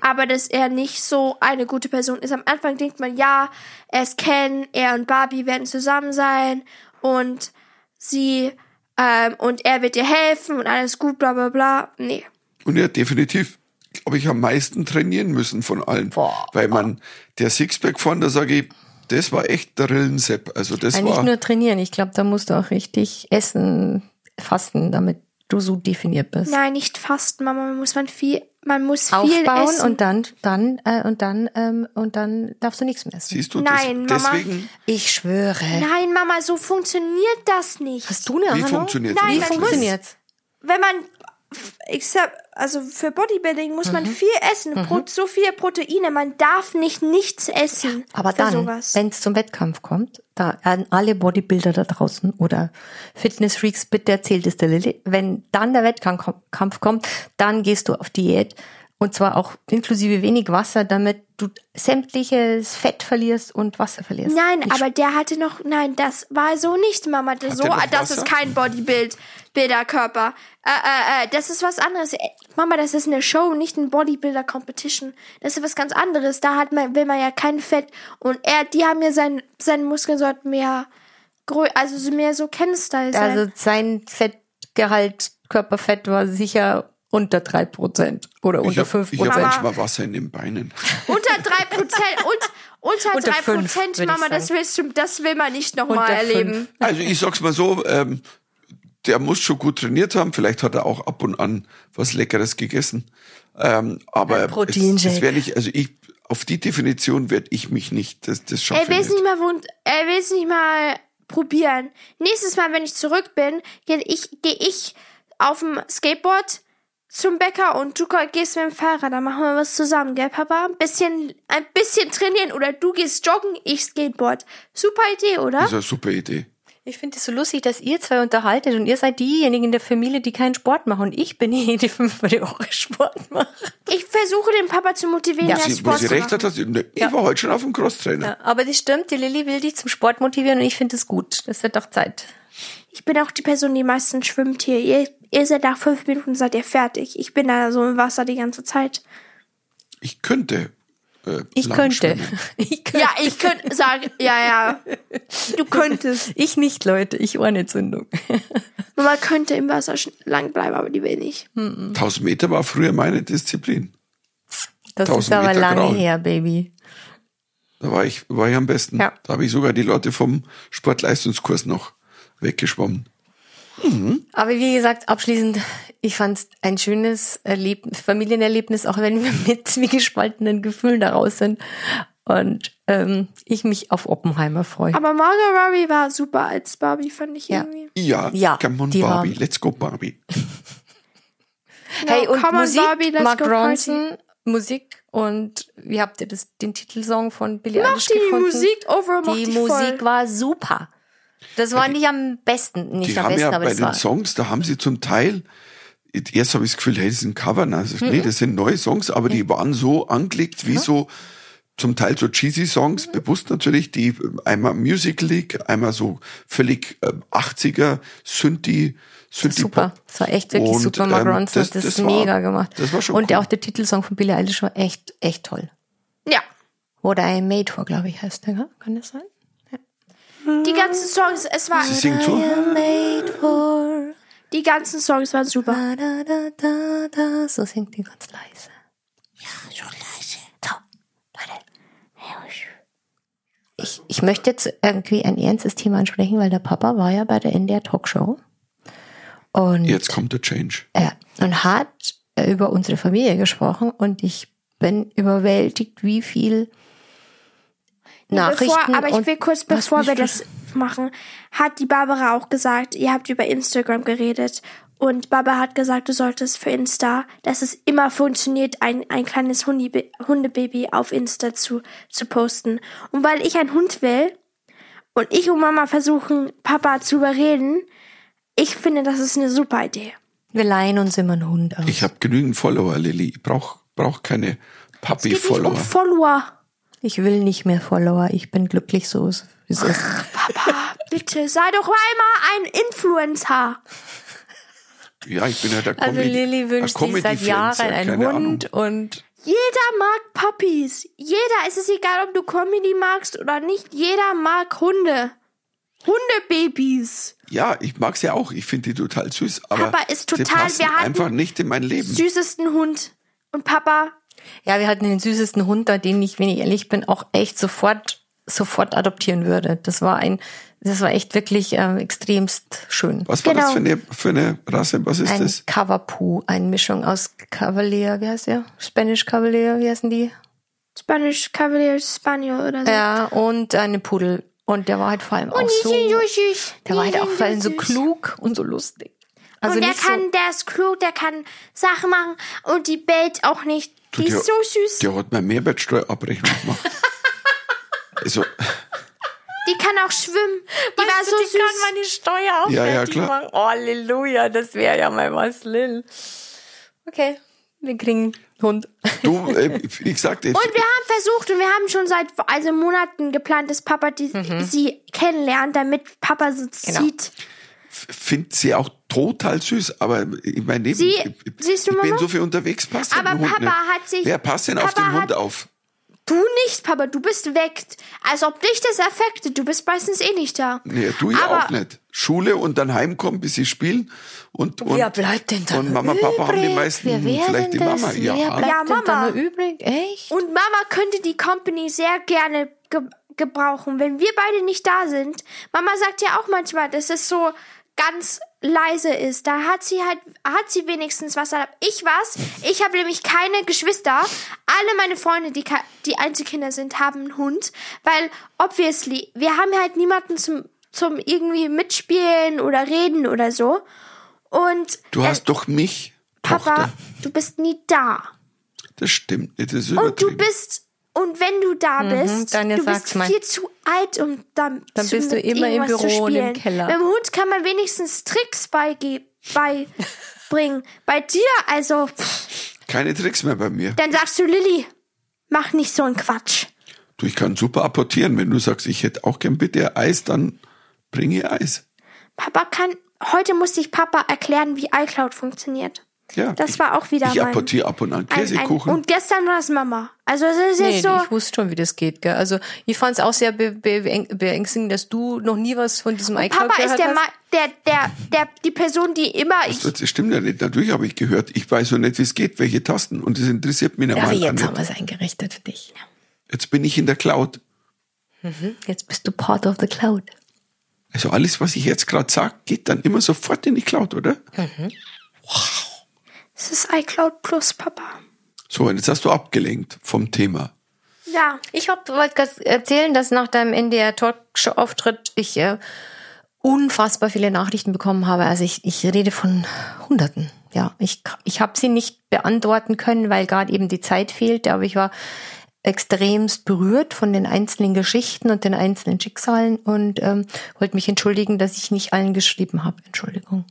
aber dass er nicht so eine gute Person ist. Am Anfang denkt man, ja, er ist Ken, er und Barbie werden zusammen sein und sie ähm, und er wird ihr helfen und alles gut, bla bla bla. Nee. Und er hat definitiv, glaube ich, am meisten trainieren müssen von allen. Boah. Weil man, der Sixpack von, da sage ich, das war echt der Rillensepp. Also das Eigentlich war, nur trainieren. Ich glaube, da musst du auch richtig essen, fasten, damit du so definiert bist. Nein, nicht fasten, Mama. Man muss man viel, man muss viel Aufbauen essen. und dann, dann, äh, und dann, ähm, und dann darfst du nichts mehr essen. siehst du, Nein, das, Mama. deswegen, Ich schwöre. Nein, Mama, so funktioniert das nicht. Hast du eine wie Ahnung? funktioniert Nein, Wie man funktioniert's? wenn man except, also für Bodybuilding muss Mhm. man viel essen, Pro, so viele Proteine, man darf nicht nichts essen. Aber für dann, sowas. wenn es zum Wettkampf kommt, da an alle Bodybuilder da draußen oder Fitnessfreaks, bitte erzählt es der Lilly, wenn dann der Wettkampf Kampf kommt, dann gehst du auf Diät und zwar auch inklusive wenig Wasser, damit du sämtliches Fett verlierst und Wasser verlierst. Nein, Ich aber der hatte noch, nein, das war so nicht, Mama. Das, so, das ist kein Bodybuild, Bilderkörper. Äh, äh, äh, das ist was anderes. Mama, das ist eine Show, nicht ein Bodybuilder-Competition. Das ist was ganz anderes. Da hat man, will man ja kein Fett. Und er, die haben ja sein, seine Muskeln sollten mehr, grö also so mehr so Ken-Style sein. Also sein Fettgehalt, Körperfett war sicher unter drei Prozent oder ich unter habe ich hab Prozent. manchmal Wasser in den Beinen. Unter drei Prozent, und, unter Unter drei fünf, Prozent, würd ich Mama, das willst du, das will man nicht nochmal erleben. fünf. Also ich sag's mal so, ähm, der muss schon gut trainiert haben. Vielleicht hat er auch ab und an was Leckeres gegessen. Ähm, aber es, es wäre nicht, also ich, auf die Definition werde ich mich nicht, das, das schaffe Er will ich es nicht. nicht mal wund er will es nicht mal probieren. Nächstes Mal, wenn ich zurück bin, gehe ich, geh ich auf dem Skateboard zum Bäcker und du gehst mit dem Fahrrad. Dann machen wir was zusammen, gell, Papa? Ein bisschen, ein bisschen trainieren oder du gehst joggen, ich Skateboard. Super Idee, oder? Das ist eine super Idee. Ich finde es so lustig, dass ihr zwei unterhaltet und ihr seid diejenigen in der Familie, die keinen Sport machen und ich bin diejenige, die fünfmal die Woche Sport macht. Ich versuche den Papa zu motivieren, Ja. mehr Sie, wo Sport sie recht machen. hat, hat sie, ne, ich war heute schon auf dem Crosstrainer. Ja, aber das stimmt, die Lilly will dich zum Sport motivieren und ich finde es gut. Das wird doch Zeit. Ich bin auch die Person, die meistens schwimmt hier. Ihr, ihr seid nach fünf Minuten seid ihr fertig. Ich bin da so im Wasser die ganze Zeit. Ich könnte. Äh, Ich könnte. Ich könnte. Ja, ich könnte sagen, ja, ja. Du könntest. Ich nicht, Leute. Ich Ohrenentzündung. Mama könnte im Wasser lang bleiben, aber die will nicht. 1000 Meter war früher meine Disziplin. Das 1000 ist aber Meter lange Grauen. her, Baby. Da war ich, war ich am besten. Ja. Da habe ich sogar die Leute vom Sportleistungskurs noch weggeschwommen. Aber wie gesagt, abschließend, ich fand es ein schönes Erleb Familienerlebnis, auch wenn wir mit zwiegespaltenen Gefühlen daraus sind. Und ähm, ich mich auf Oppenheimer freue. Aber Margot Robbie war super als Barbie, fand ich Ja. irgendwie. Ja, Ja, come on die war- Barbie, let's go Barbie. Hey, No, und come on, Musik, Barbie, let's Mark. Ronson, Musik und wie habt ihr das, den Titelsong von Billie Mach Eilish die gefunden? Musik over, mach Die die Musik voll. war super. Das war nicht am besten, nicht Die am haben besten, ja aber bei das den war. Songs, da haben sie zum Teil, erst habe ich das Gefühl, hey, das ein Cover. Na, also, Nee, das sind neue Songs, aber die waren so angelegt wie so zum Teil so cheesy Songs, bewusst natürlich, die einmal Musical League, einmal so völlig äh, 80er Synthi, Synthi Super. Das war echt wirklich Und, super, Mark ähm, Ronson. das- Das, das war- mega gemacht. das war schon Und cool. auch der Titelsong von Billie Eilish war echt, echt toll. Ja. Oder I Made For, glaube ich, heißt der, kann das sein? Die ganzen Songs, es war, am made for. Die ganzen Songs waren super. Da, da, da, da, da. So singt die ganz leise. Ja, schon leise. So, Leute. Ich, ich möchte jetzt irgendwie ein ernstes Thema ansprechen, weil der Papa war ja bei der NDR Talkshow. Und, Jetzt kommt der Change. ja, und hat äh, über unsere Familie gesprochen und ich bin überwältigt, wie viel Nachrichten. Bevor, aber ich will kurz, bevor wir das machen, hat die Barbara auch gesagt, ihr habt über Instagram geredet. Und Barbara hat gesagt, du solltest für Insta, dass es immer funktioniert, ein, ein kleines Hundi, Hundebaby auf Insta zu, zu posten. Und weil ich einen Hund will und ich und Mama versuchen, Papa zu überreden, ich finde, das ist eine super Idee. Wir leihen uns immer einen Hund aus. Ich habe genügend Follower, Lilly. Ich brauch, brauch keine Puppy-Follower. um Follower. Ich will nicht mehr Follower. Ich bin glücklich so, wie es ist. Papa, bitte, sei doch einmal ein Influencer. Ja, ich bin ja der Also Comedy- Lilly wünscht sich seit Jahren einen Hund und Jeder mag Puppies. Jeder, es ist egal, ob du Comedy magst oder nicht. Jeder mag Hunde. Hundebabys. Ja, ich mag's ja auch. Ich finde die total süß. Aber Papa ist sie total- passen wir hatten einfach nicht in mein Leben. Süßesten Hund. Und Papa, ja, wir hatten den süßesten Hund da, den ich, wenn ich ehrlich bin, auch echt sofort, sofort adoptieren würde. Das war ein, das war echt wirklich ähm, extremst schön. Was war das Genau. für eine, für eine Rasse? Was ist Ein das? Cavapoo, eine Mischung aus Cavalier, wie heißt der? Spanish Cavalier, wie heißen die? Spanish Cavalier Spaniel oder so. Ja, und eine Pudel. Und der war halt vor allem auch Und die so, süß. der war Die halt auch vor allem so klug und so lustig. Also und der kann, so, der ist klug, der kann Sachen machen und die bellt auch nicht. Die der, ist so süß. Der hat mir Mehrwertsteuerabrechnung gemacht. also, Die kann auch schwimmen. Die war Weißt so du, die süß. kann meine Steuer auch Ja, ja, klar. machen. Oh, Halleluja, das wäre ja mal was, Lil. Okay, wir kriegen Hund. du, äh, wie gesagt, Und wir haben versucht und wir haben schon seit also Monaten geplant, dass Papa die, sie kennenlernt, damit Papa sie Genau. sieht. finde sie auch total süß, aber in mein Leben, Sie- ich, siehst du, ich bin Mama? so viel unterwegs, passt Aber den Hund Papa nicht. hat sich- Wer passt denn auf Papa den Hund hat- auf? Du nicht, Papa, du bist weg. Als ob dich das affektet. Du bist meistens eh nicht da. Nee, du ja Aber- auch nicht. Schule und dann heimkommen, bis sie spielen. Und, und, Wer bleibt denn da Und Mama, Papa haben die übrig? meisten, Wer vielleicht die das? Mama. Wer Ja, bleibt Ja, denn da Mama. noch übrig? Echt? Und Mama könnte die Company sehr gerne ge gebrauchen, wenn wir beide nicht da sind. Mama sagt ja auch manchmal, dass es so ganz leise ist. Da hat sie halt, hat sie wenigstens was. Da hab ich was. Ich habe nämlich keine Geschwister. Alle meine Freunde, die, die Einzelkinder sind, haben einen Hund. Weil, obviously, wir haben halt niemanden zum, zum irgendwie mitspielen oder reden oder so. Und du äh, hast doch mich, Papa, Tochter. du bist nie da. Das stimmt das ist Und du bist, und wenn du da bist, Daniel, du bist viel zu alt, um dann, Dann zu, bist du immer im irgendwas zu Büro und im spielen. Keller. Beim Hund kann man wenigstens Tricks beibringen. Bei dir, also, pff, Keine Tricks mehr bei mir. dann sagst du, Lilly, mach nicht so einen Quatsch. Du, ich kann super apportieren. Wenn du sagst, ich hätte auch gern bitte Eis, dann bringe Eis. Papa kann, heute musste ich Papa erklären, wie iCloud funktioniert. Ja, Das ich, war auch wieder Ich mein- apportiere ab und an Ein, ein, Käsekuchen. und gestern war es Mama. Also es ist Nee, jetzt so, ich wusste schon, wie das geht. Gell? Also ich fand es auch sehr be be beängstigend, dass du noch nie was von diesem iCloud Papa ist gehört der, hast. Ma der, der, der, die Person, die immer, ich, das stimmt ja nicht. Natürlich habe ich gehört. Ich weiß so nicht, wie es geht, welche Tasten. Und das interessiert mich Aber normal jetzt nicht. haben wir es eingerichtet für dich. Jetzt bin ich in der Cloud. Jetzt bist du part of the cloud. Also alles, was ich jetzt gerade sage, geht dann immer sofort in die Cloud, oder? Es ist iCloud Plus, Papa. So, und jetzt hast du abgelenkt vom Thema. Ja. Ich wollte gerade erzählen, dass nach deinem NDR Talkshow-Auftritt ich äh, unfassbar viele Nachrichten bekommen habe. Also ich, ich rede von Hunderten. Ja, ich, ich habe sie nicht beantworten können, weil gerade eben die Zeit fehlte, aber ich war extremst berührt von den einzelnen Geschichten und den einzelnen Schicksalen und ähm, wollte mich entschuldigen, dass ich nicht allen geschrieben habe. Entschuldigung.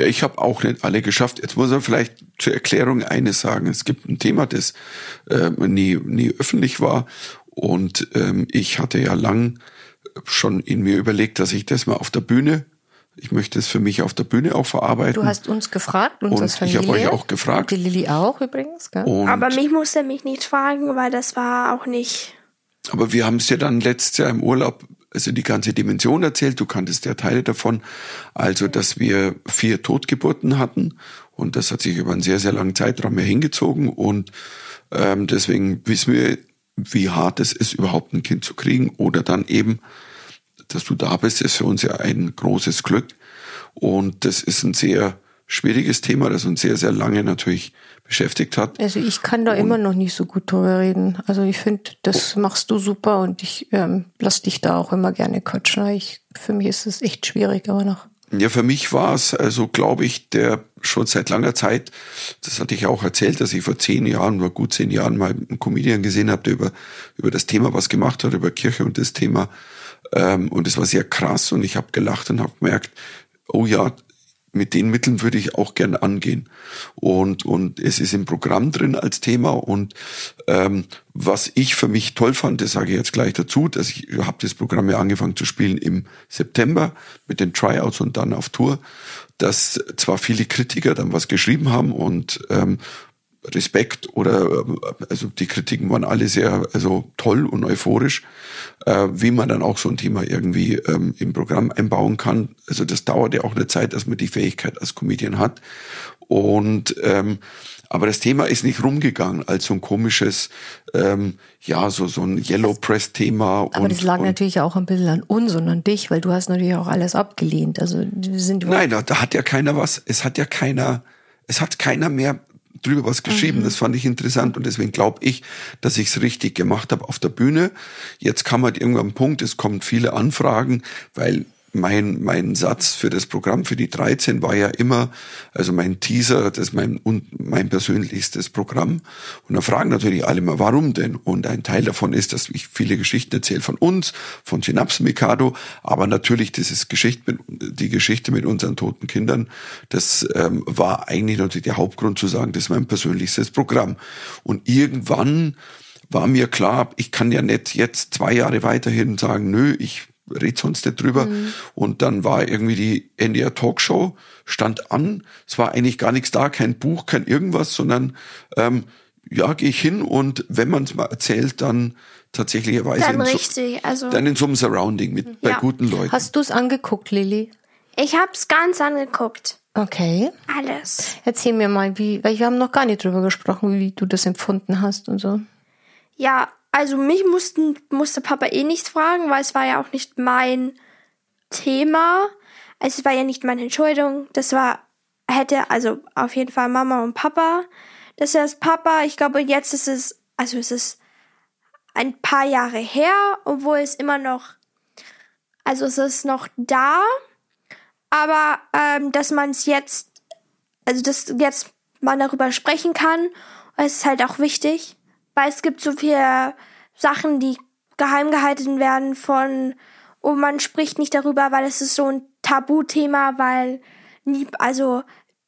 Ja, ich habe auch nicht alle geschafft. Jetzt muss er vielleicht zur Erklärung eines sagen. Es gibt ein Thema, das äh, nie, nie öffentlich war. Und ähm, ich hatte ja lang schon in mir überlegt, dass ich das mal auf der Bühne, ich möchte es für mich auf der Bühne auch verarbeiten. Du hast uns gefragt, uns und als Familie. ich habe euch auch gefragt. Die Lilly auch übrigens, gell? Und, Aber mich musste er mich nicht fragen, weil das war auch nicht. Aber wir haben es ja dann letztes Jahr im Urlaub, also die ganze Dimension erzählt, du kanntest ja Teile davon, also dass wir vier Totgeburten hatten. Und das hat sich über einen sehr, sehr langen Zeitraum mehr hingezogen. Und ähm, deswegen wissen wir, wie hart es ist, überhaupt ein Kind zu kriegen. Oder dann eben, dass du da bist, ist für uns ja ein großes Glück. Und das ist ein sehr schwieriges Thema, das uns sehr, sehr lange natürlich beschäftigt hat. Also ich kann da immer noch nicht so gut drüber reden. Also ich finde, das machst du super und ich ähm, lass dich da auch immer gerne coachen. Ich, für mich ist es echt schwierig, aber noch. Ja, für mich war es, also glaube ich, der schon seit langer Zeit, das hatte ich auch erzählt, dass ich vor zehn Jahren oder gut zehn Jahren mal einen Comedian gesehen habe, der über, über das Thema was gemacht hat, über Kirche und das Thema. Ähm, und es war sehr krass und ich habe gelacht und habe gemerkt, oh ja, mit den Mitteln würde ich auch gern angehen. Und, und es ist im Programm drin als Thema. Und ähm, was ich für mich toll fand, das sage ich jetzt gleich dazu, dass ich habe das Programm ja angefangen zu spielen im September mit den Tryouts und dann auf Tour, dass zwar viele Kritiker dann was geschrieben haben und ähm, Respekt oder also die Kritiken waren alle sehr also toll und euphorisch, äh, wie man dann auch so ein Thema irgendwie ähm, im Programm einbauen kann. Also das dauert ja auch eine Zeit, dass man die Fähigkeit als Comedian hat. Und ähm, aber das Thema ist nicht rumgegangen als so ein komisches, ähm, ja, so, so ein Yellow Press-Thema. Aber das lag natürlich auch ein bisschen an uns und an dich, weil du hast natürlich auch alles abgelehnt. Also wir sind Nein, da, da hat ja keiner was, es hat ja keiner, es hat keiner mehr drüber was geschrieben. Mhm. Das fand ich interessant und deswegen glaube ich, dass ich es richtig gemacht habe auf der Bühne. Jetzt kam halt irgendwann ein Punkt, es kommen viele Anfragen, weil mein, mein Satz für das Programm für die 13 war ja immer, also mein Teaser, das ist mein, und mein persönlichstes Programm. Und da fragen natürlich alle mal, warum denn? Und ein Teil davon ist, dass ich viele Geschichten erzähle von uns, von Synapsen Mikado, aber natürlich dieses Geschichte mit, die Geschichte mit unseren toten Kindern, das ähm, war eigentlich natürlich der Hauptgrund zu sagen, das ist mein persönlichstes Programm. Und irgendwann war mir klar, ich kann ja nicht jetzt zwei Jahre weiterhin sagen, nö, ich red sonst nicht drüber. Mhm. Und dann war irgendwie die NDR Talkshow, stand an. Es war eigentlich gar nichts da, kein Buch, kein irgendwas, sondern ähm, ja, gehe ich hin und wenn man es mal erzählt, dann tatsächlicherweise Dann in so, richtig. Also dann in so einem Surrounding mit bei Ja. guten Leuten. Hast du es angeguckt, Lilly? ich hab's ganz angeguckt. Okay. Alles. Erzähl mir mal, wie, weil wir haben noch gar nicht drüber gesprochen, wie du das empfunden hast und so. Ja, also mich mussten, musste Papa eh nichts fragen, weil es war ja auch nicht mein Thema. Also es war ja nicht meine Entscheidung. Das war, hätte also auf jeden Fall Mama und Papa. Das ist Papa. Ich glaube, jetzt ist es, also es ist ein paar Jahre her, obwohl es immer noch, also es ist noch da. Aber ähm, dass man es jetzt, also dass jetzt man darüber sprechen kann, ist halt auch wichtig, weil es gibt so viele Sachen, die geheim gehalten werden von, oh, man spricht nicht darüber, weil es ist so ein Tabuthema, weil nie, also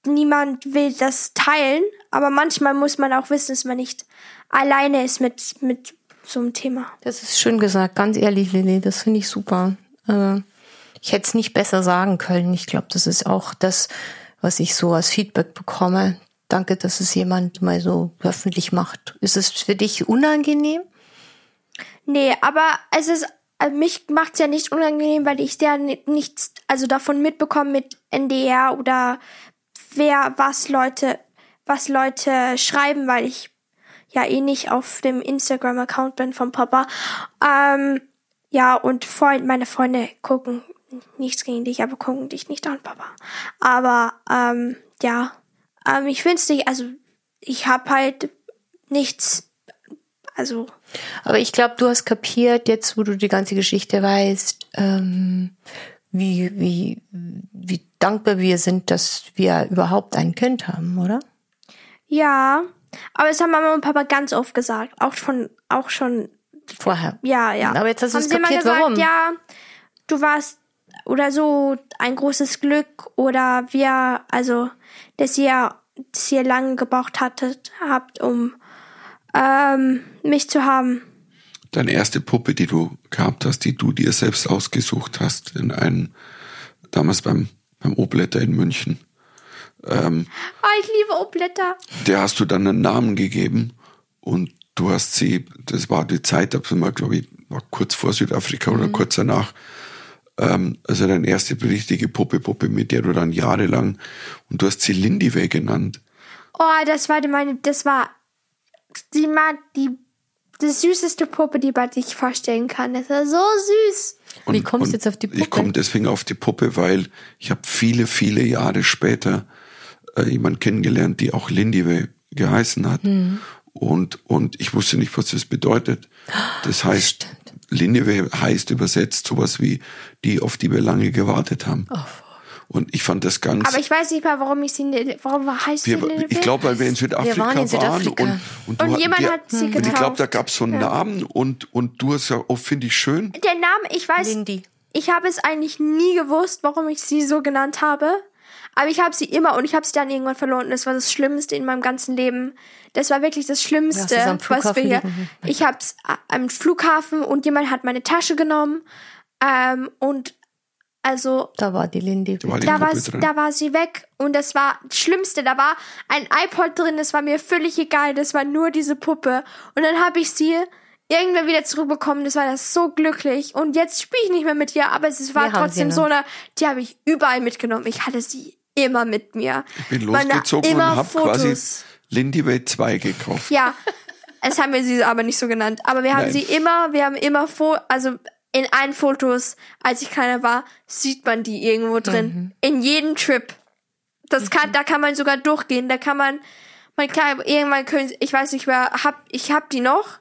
niemand will das teilen, aber manchmal muss man auch wissen, dass man nicht alleine ist mit, mit so einem Thema. Das ist schön gesagt, ganz ehrlich, Lilly, das finde ich super. Also, ich hätte es nicht besser sagen können. Ich glaube, das ist auch das, was ich so als Feedback bekomme. Danke, dass es jemand mal so öffentlich macht. Ist es für dich unangenehm? Nee, aber es ist, also mich macht's ja nicht unangenehm, weil ich ja ni- nichts, also davon mitbekomme mit NDR oder wer, was Leute, was Leute schreiben, weil ich ja eh nicht auf dem Instagram-Account bin von Papa. Ähm, ja, und Freund, meine Freunde gucken nichts gegen dich, aber gucken dich nicht an, Papa. Aber, ähm, ja, ähm, ich find's nicht, also ich hab halt nichts, also Aber ich glaube, du hast kapiert, jetzt wo du die ganze Geschichte weißt, ähm, wie, wie, wie dankbar wir sind, dass wir überhaupt ein Kind haben, oder? Ja, aber das haben Mama und Papa ganz oft gesagt. Auch schon, auch schon, Vorher. ja, ja. Aber jetzt hast du es kapiert, gesagt, warum. ja, du warst, oder so ein großes Glück oder wir, also, dass ihr, dass ihr lange gebraucht hattet, habt, um ähm, mich zu haben. Deine erste Puppe, die du gehabt hast, die du dir selbst ausgesucht hast, in einem, damals beim, beim Obletter in München. Ähm, Oh, ich liebe Oblätter. der hast du dann einen Namen gegeben und du hast sie, das war die Zeit, da sind wir, glaube ich, war kurz vor Südafrika oder kurz danach, ähm, also deine erste richtige Puppe, Puppe, mit der du dann jahrelang, und du hast sie Lindy genannt. Oh, das war die meine, das war die, die, die süßeste Puppe, die man sich vorstellen kann. Das war so süß. Und, Wie kommst du jetzt auf die Puppe? Ich komme deswegen auf die Puppe, weil ich habe viele, viele Jahre später äh, jemand kennengelernt, die auch Lindy geheißen hat. Hm. Und, und ich wusste nicht, was das bedeutet. Das heißt, Lindy heißt übersetzt sowas wie die, auf die wir lange gewartet haben. Und ich fand das ganz. Aber ich weiß nicht mal, warum ich sie, warum heißt sie wir, Lilibet? ich glaube, weil wir in Südafrika Wir waren in Südafrika. und, und, Und du, jemand der- hat sie Und ich glaube, getauft. da gab es so einen Namen und, und du hast gesagt, oh, finde ich schön. Der Name, ich weiß, Lindy. ich habe es eigentlich nie gewusst, warum ich sie so genannt habe. Aber ich habe sie immer und ich habe sie dann irgendwann verloren. Und das war das Schlimmste in meinem ganzen Leben. Das war wirklich das Schlimmste, Ja, was wir hier. Ich habe es am Flughafen und jemand hat meine Tasche genommen. Ähm, und also Da war die Lindy. Da war die da war, drin. da war sie weg und das war das Schlimmste. Da war ein iPod drin, das war mir völlig egal. Das war nur diese Puppe. Und dann habe ich sie irgendwann wieder zurückbekommen. Das war das so glücklich. Und jetzt spiele ich nicht mehr mit ihr, aber es war Wir trotzdem sie so eine, die habe ich überall mitgenommen. Ich hatte sie immer mit mir. Ich bin losgezogen und immer habe quasi Fotos. Lindy Way 2 gekauft. Ja, es haben wir sie aber nicht so genannt. Aber wir haben Nein. sie immer, wir haben immer Fo also in allen Fotos, als ich kleiner war, sieht man die irgendwo drin. Mhm. In jedem Trip. Das kann, da kann man sogar durchgehen. Da kann man, man kann irgendwann können, ich weiß nicht mehr, hab, ich hab die noch.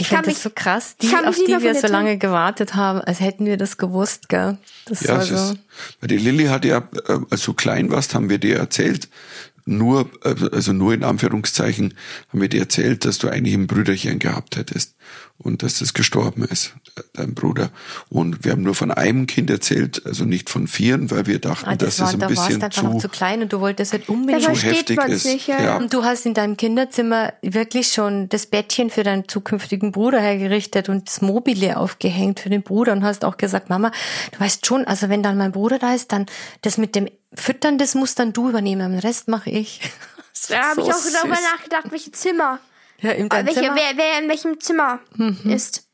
Ich finde das mich- so krass, ich die, auf die wir so der lange gewartet haben, als hätten wir das gewusst, gell? Das Ja, war es so. ist, weil die Lilly hat ja, äh, als du klein warst, haben wir dir erzählt, nur, also nur in Anführungszeichen, haben wir dir erzählt, dass du eigentlich ein Brüderchen gehabt hättest und dass das gestorben ist, dein Bruder. Und wir haben nur von einem Kind erzählt, also nicht von vieren, weil wir dachten, Ah, dass das war, es ein da warst bisschen du einfach noch zu, zu klein und du wolltest halt Da unbedingt. zu versteht heftig ist. nicht, ja. ja. Und du hast in deinem Kinderzimmer wirklich schon das Bettchen für deinen zukünftigen Bruder hergerichtet und das Mobile aufgehängt für den Bruder und hast auch gesagt, Mama, du weißt schon, also wenn dann mein Bruder da ist, dann das mit dem Füttern, das muss dann du übernehmen, den Rest mache ich. Da habe so ich auch darüber nachgedacht, welche Zimmer. Ja, in Äh, deinem welche, Zimmer. wer, wer in welchem Zimmer Mhm. ist.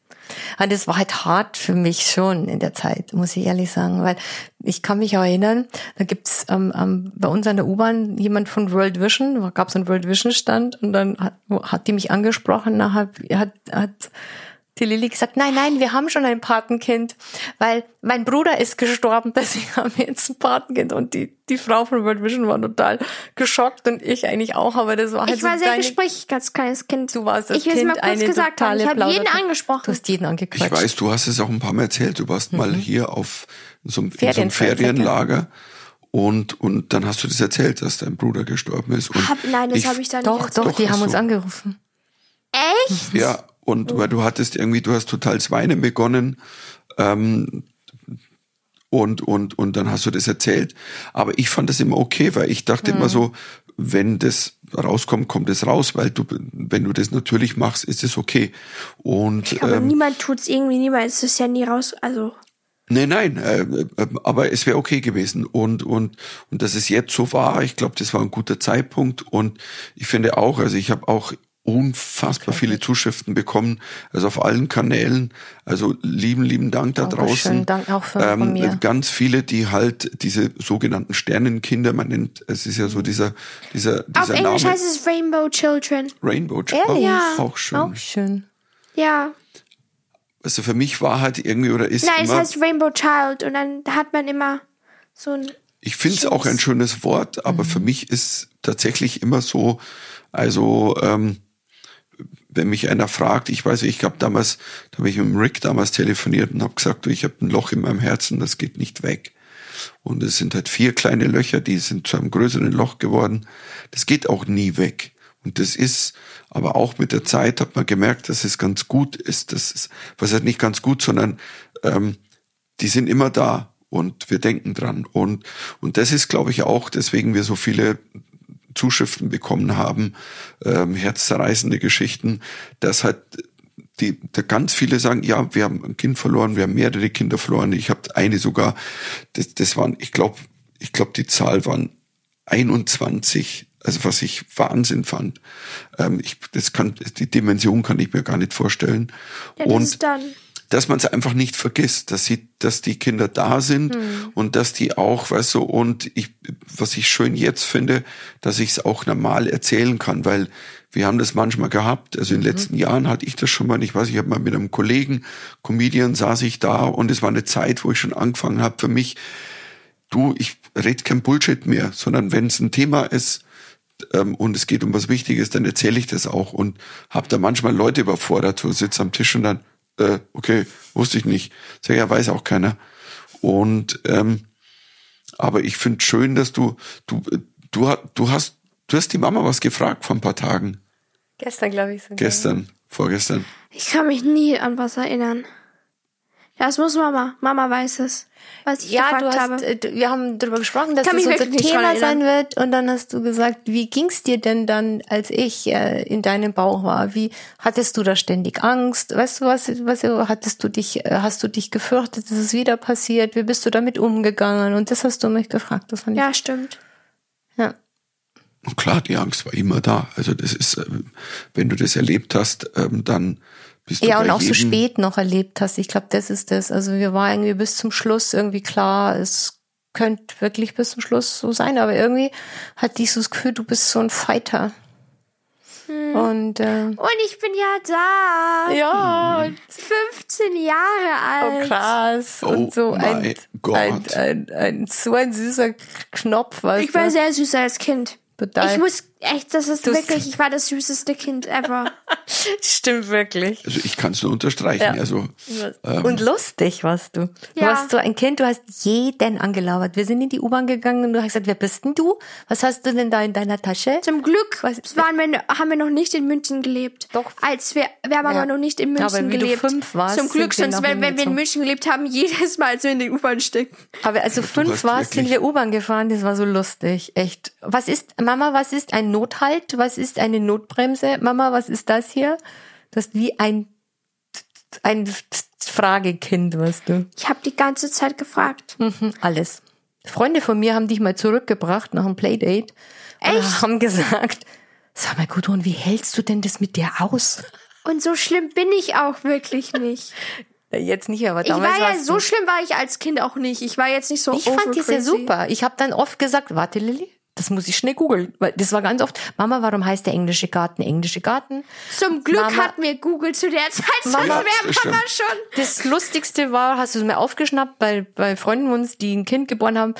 Ja, das war halt hart für mich schon in der Zeit, muss ich ehrlich sagen, weil ich kann mich auch erinnern, da gibt's ähm, ähm, bei uns an der U-Bahn jemand von World Vision, da gab's einen World Vision Stand und dann hat, hat die mich angesprochen, nachher hat, hat die Lilly gesagt, nein, nein, wir haben schon ein Patenkind, weil mein Bruder ist gestorben, deswegen haben wir jetzt ein Patenkind und die, die Frau von World Vision war total geschockt und ich eigentlich auch, aber das war halt Ich so war sehr deine- gesprächig als kleines Kind. Du warst das ich will es Kind mal kurz eine gesagt haben. totale Ich habe jeden angesprochen. Du hast jeden angequatscht. Ich weiß, du hast es auch ein paar Mal erzählt. Du warst mal hier auf in so einem, in so einem. Ferienlager und, und dann hast du das erzählt, dass dein Bruder gestorben ist. Und Hab, nein, das habe ich da nicht Doch, erzählt. doch, Doch, die haben uns so. angerufen. Echt? Ja, und weil du hattest irgendwie, du hast total Weinen begonnen ähm, und, und, und dann hast du das erzählt. Aber ich fand das immer okay, weil ich dachte Hm. immer so, wenn das rauskommt, kommt es raus, weil du, wenn du das natürlich machst, ist es okay. Und Aber ähm, niemand tut's irgendwie, niemand ist das ja nie raus. Also, Nein, nein, äh, äh, aber es wäre okay gewesen. Und, und, und dass es jetzt so war, ich glaube, das war ein guter Zeitpunkt. Und ich finde auch, also ich habe auch unfassbar viele Zuschriften bekommen, also auf allen Kanälen. Also lieben, lieben Dank da Dankeschön, draußen. Ähm, Dank auch von- von mir. Ganz viele, die halt diese sogenannten Sternenkinder, man nennt, es ist ja so dieser, dieser, auf dieser Englisch Name. heißt es Rainbow Children. Rainbow Ehrlich? auch, auch schön. Auch schön. Ja. Also für mich war halt irgendwie oder ist Nein, es immer, heißt Rainbow Child und dann hat man immer so ein. Ich finde es auch ein schönes Wort, aber für mich ist tatsächlich immer so, also ähm, wenn mich einer fragt, ich weiß, ich habe damals, da habe ich mit Rick damals telefoniert und habe gesagt, du, ich habe ein Loch in meinem Herzen, das geht nicht weg. Und es sind halt vier kleine Löcher, die sind zu einem größeren Loch geworden. Das geht auch nie weg. Und das ist, aber auch mit der Zeit hat man gemerkt, dass es ganz gut ist. Das ist, was heißt nicht ganz gut, sondern ähm, die sind immer da. und wir denken dran. Und, und das ist, glaube ich, auch, deswegen wir so viele Zuschriften bekommen haben, ähm, herzzerreißende Geschichten, dass halt die, da ganz viele sagen, ja, wir haben ein Kind verloren, wir haben mehrere Kinder verloren. Ich habe eine sogar, das, das waren, ich glaube, ich glaube, die Zahl waren 21, also was ich Wahnsinn fand. Ähm, ich, das kann, die Dimension kann ich mir gar nicht vorstellen. Ja, das und ist dann. Dass man es einfach nicht vergisst, dass sie, dass die Kinder da sind Hm. und dass die auch, weißt du, und ich, was ich schön jetzt finde, dass ich es auch normal erzählen kann, weil wir haben das manchmal gehabt. Also in Mhm. den letzten Jahren hatte ich das schon mal. Ich weiß, ich habe mal mit einem Kollegen, Comedian, saß ich da und es war eine Zeit, wo ich schon angefangen habe für mich. Du, ich rede kein Bullshit mehr, sondern wenn es ein Thema ist ähm, und es geht um was Wichtiges, dann erzähle ich das auch und habe da manchmal Leute überfordert. So sitze am Tisch und dann, äh, okay, wusste ich nicht. Sag ja, weiß auch keiner. Und ähm, aber ich finde schön, dass du du du ha- du hast du hast die Mama was gefragt vor ein paar Tagen. Gestern, glaube ich, sogar. Gestern, vorgestern. Ich kann mich nie an was erinnern. Das muss Mama. Mama weiß es. Was ich Ja, gefragt du hast, habe. äh, wir haben darüber gesprochen, dass Kann das unser Thema sein wird. Und dann hast du gesagt, wie ging's dir denn dann, als ich äh, in deinem Bauch war? Wie hattest du da ständig Angst? Weißt du was? Was hattest du dich? äh, Hast du dich gefürchtet, dass es wieder passiert? Wie bist du damit umgegangen? Und das hast du mich gefragt. Das fand ich. Ja, stimmt. Ja. Und klar, die Angst war immer da. Also das ist, äh, wenn du das erlebt hast, ähm, dann bist du Ja, und auch so spät noch erlebt hast. Ich glaube, das ist das. Also wir waren irgendwie bis zum Schluss irgendwie klar, es könnte wirklich bis zum Schluss so sein, aber irgendwie hatte ich so das Gefühl, du bist so ein Fighter. Hm. Und äh, Und ich bin ja da. ja, 15 Jahre oh alt. krass. Oh und so ein, mein Gott. ein, ein, ein, so ein süßer Knopf, weißt Ich war du? sehr süß als Kind. Total. Ich muss echt, das ist Du- wirklich, ich war das süßeste Kind ever. Stimmt wirklich. Also ich kann es nur unterstreichen. Ja. Also ähm, Und lustig warst du. Du Ja. warst so ein Kind, du hast jeden angelauert. Wir sind in die U-Bahn gegangen und du hast gesagt, wer bist denn du? Was hast du denn da in deiner Tasche? Zum Glück Was- waren wir, haben wir noch nicht in München gelebt. Doch. Als wir, wir haben Ja. aber noch nicht in Aber München wie du gelebt. fünf warst, Zum Glück, sonst, wenn, wenn wir in. München gelebt haben, jedes Mal, als wir in die U-Bahn stecken. Aber also fünf hast warst, sind wir U-Bahn gefahren, das war so lustig, echt. Was ist, Mama, was ist ein Nothalt? Was ist eine Notbremse? Mama, was ist das hier? Das ist wie ein, ein Fragekind, weißt du. Ich habe die ganze Zeit gefragt. Mhm, alles. Freunde von mir haben dich mal zurückgebracht nach einem Playdate. Und Echt? haben gesagt, sag mal gut, und wie hältst du denn das mit dir aus? Und so schlimm bin ich auch wirklich nicht. Jetzt nicht, aber Ich damals war ja, so schlimm war ich als Kind auch nicht. Ich war jetzt nicht so Ich fand ja overcrazy. super. Ich habe dann oft gesagt, warte Lilly, das muss ich schnell googeln, weil das war ganz oft, Mama, warum heißt der englische Garten englische Garten? Zum Glück Mama- hat mir Google zu der Zeit, sonst Mama- wäre das Mama schon. Das Lustigste war, hast du es mir aufgeschnappt bei, bei Freunden von uns, die ein Kind geboren haben.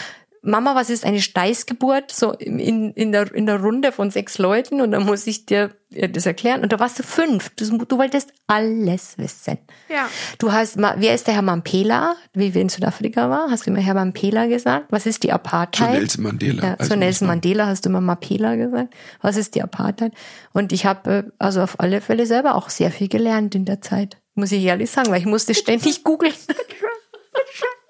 Mama, was ist eine Steißgeburt? So in, in, der, in der Runde von sechs Leuten und dann muss ich dir äh, das erklären. Und da warst du fünf. Das, du wolltest alles wissen. Ja. Du hast, wer ist der Herr Mampela, wie wir in Südafrika war? Hast du immer Herr Mampela gesagt? Was ist die zu Apartheid? Nelson Mandela. Ja, also zu Nelson Mandela hast du immer Mapela gesagt. Was ist die Apartheid? Und ich habe äh, also auf alle Fälle selber auch sehr viel gelernt in der Zeit. Muss ich ehrlich sagen, weil ich musste ständig googeln.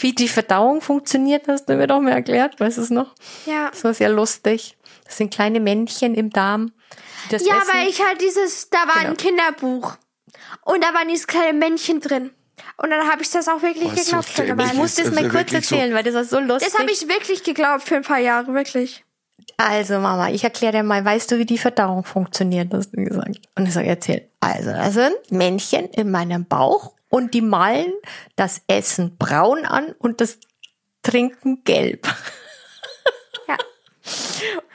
Wie die Verdauung funktioniert, hast du mir doch mal erklärt, weißt du es noch? Ja. Das war sehr lustig. Das sind kleine Männchen im Darm. die Das Ja, essen. weil ich halt dieses, da war Genau. ein Kinderbuch. Und da waren dieses kleine Männchen drin. Und dann habe ich das auch wirklich Oh, so geglaubt dämlich. ich muss das Das mal kurz wirklich so- erzählen, weil das war so lustig. Das habe ich wirklich geglaubt für ein paar Jahre, wirklich. Also Mama, ich erkläre dir mal, weißt du, wie die Verdauung funktioniert, hast du gesagt. Und ich sage, erzähl. Also, das sind Männchen in meinem Bauch und die malen das Essen braun an und das Trinken gelb.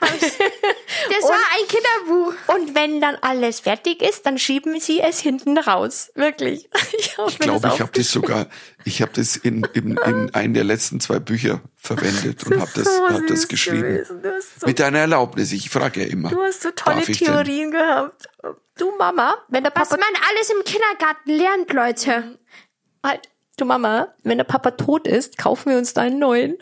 Das war ein Kinderbuch. Und wenn dann alles fertig ist, dann schieben sie es hinten raus. Wirklich. Ich, hab Ich glaube, ich habe das sogar, ich habe das in, in, in einem der letzten zwei Bücher verwendet und habe das, hab das geschrieben. So, Mit deiner Erlaubnis. Ich frage ja immer. du hast so tolle? Theorien gehabt. Du Mama, wenn der Was Papa man alles im Kindergarten lernt, Leute. halt, du Mama, wenn der Papa tot ist, kaufen wir uns da einen neuen.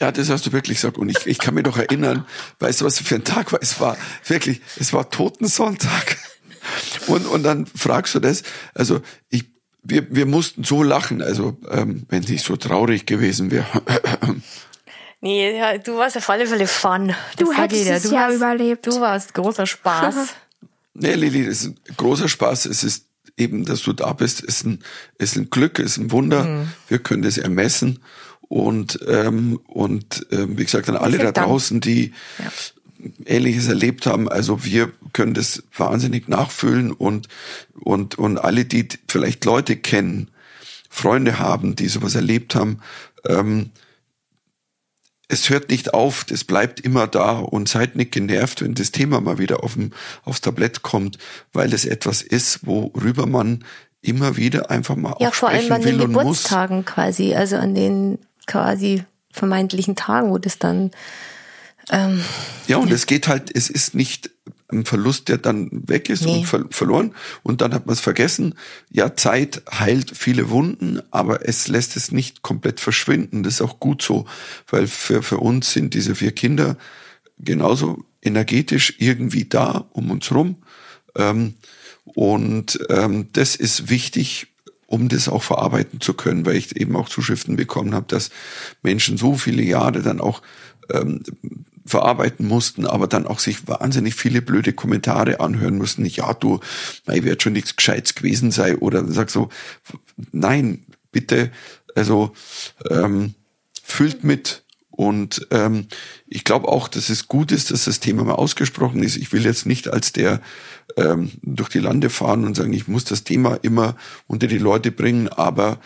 Ja, das hast du wirklich gesagt. Und ich, ich kann mich noch erinnern, weißt du, was für ein Tag war? Es war wirklich, es war Totensonntag. Und, und dann fragst du das. Also ich, wir, wir mussten so lachen, also ähm, wenn es nicht so traurig gewesen wäre. Nee, ja, du warst auf alle Fälle Fun. Das Du ich hättest dir. es du ja warst, überlebt. Du warst großer Spaß. nee, Lili, das ist ein großer Spaß. Es ist eben, dass du da bist, ist ein, ist ein Glück, ist ein Wunder. Mhm. Wir können das ermessen. Und, ähm, und ähm, wie gesagt, an alle da draußen, die Ja. Ähnliches erlebt haben. Also wir können das wahnsinnig nachfühlen und, und, und alle, die vielleicht Leute kennen, Freunde haben, die sowas erlebt haben, ähm, es hört nicht auf, das bleibt immer da und seid nicht genervt, wenn das Thema mal wieder auf dem, aufs Tablett kommt, weil es etwas ist, worüber man immer wieder einfach mal Ja, vor allem an den. Geburtstagen quasi, also an den quasi vermeintlichen Tagen, wo das dann ähm, Ja, und es geht halt, es ist nicht ein Verlust, der dann weg ist Nee. und ver verloren und dann hat man es vergessen. Ja, Zeit heilt viele Wunden, aber es lässt es nicht komplett verschwinden. Das ist auch gut so, weil für, für uns sind diese vier Kinder genauso energetisch irgendwie da um uns rum. Ähm, und ähm, das ist wichtig, um das auch verarbeiten zu können, weil ich eben auch Zuschriften bekommen habe, dass Menschen so viele Jahre dann auch ähm, verarbeiten mussten, aber dann auch sich wahnsinnig viele blöde Kommentare anhören müssen. Ja, du, nein, wird schon nichts Gescheites gewesen sei oder sag so, nein, bitte, also ähm, füllt mit. Und ähm, ich glaube auch, dass es gut ist, dass das Thema mal ausgesprochen ist. Ich will jetzt nicht als der ähm, durch die Lande fahren und sagen, ich muss das Thema immer unter die Leute bringen, aber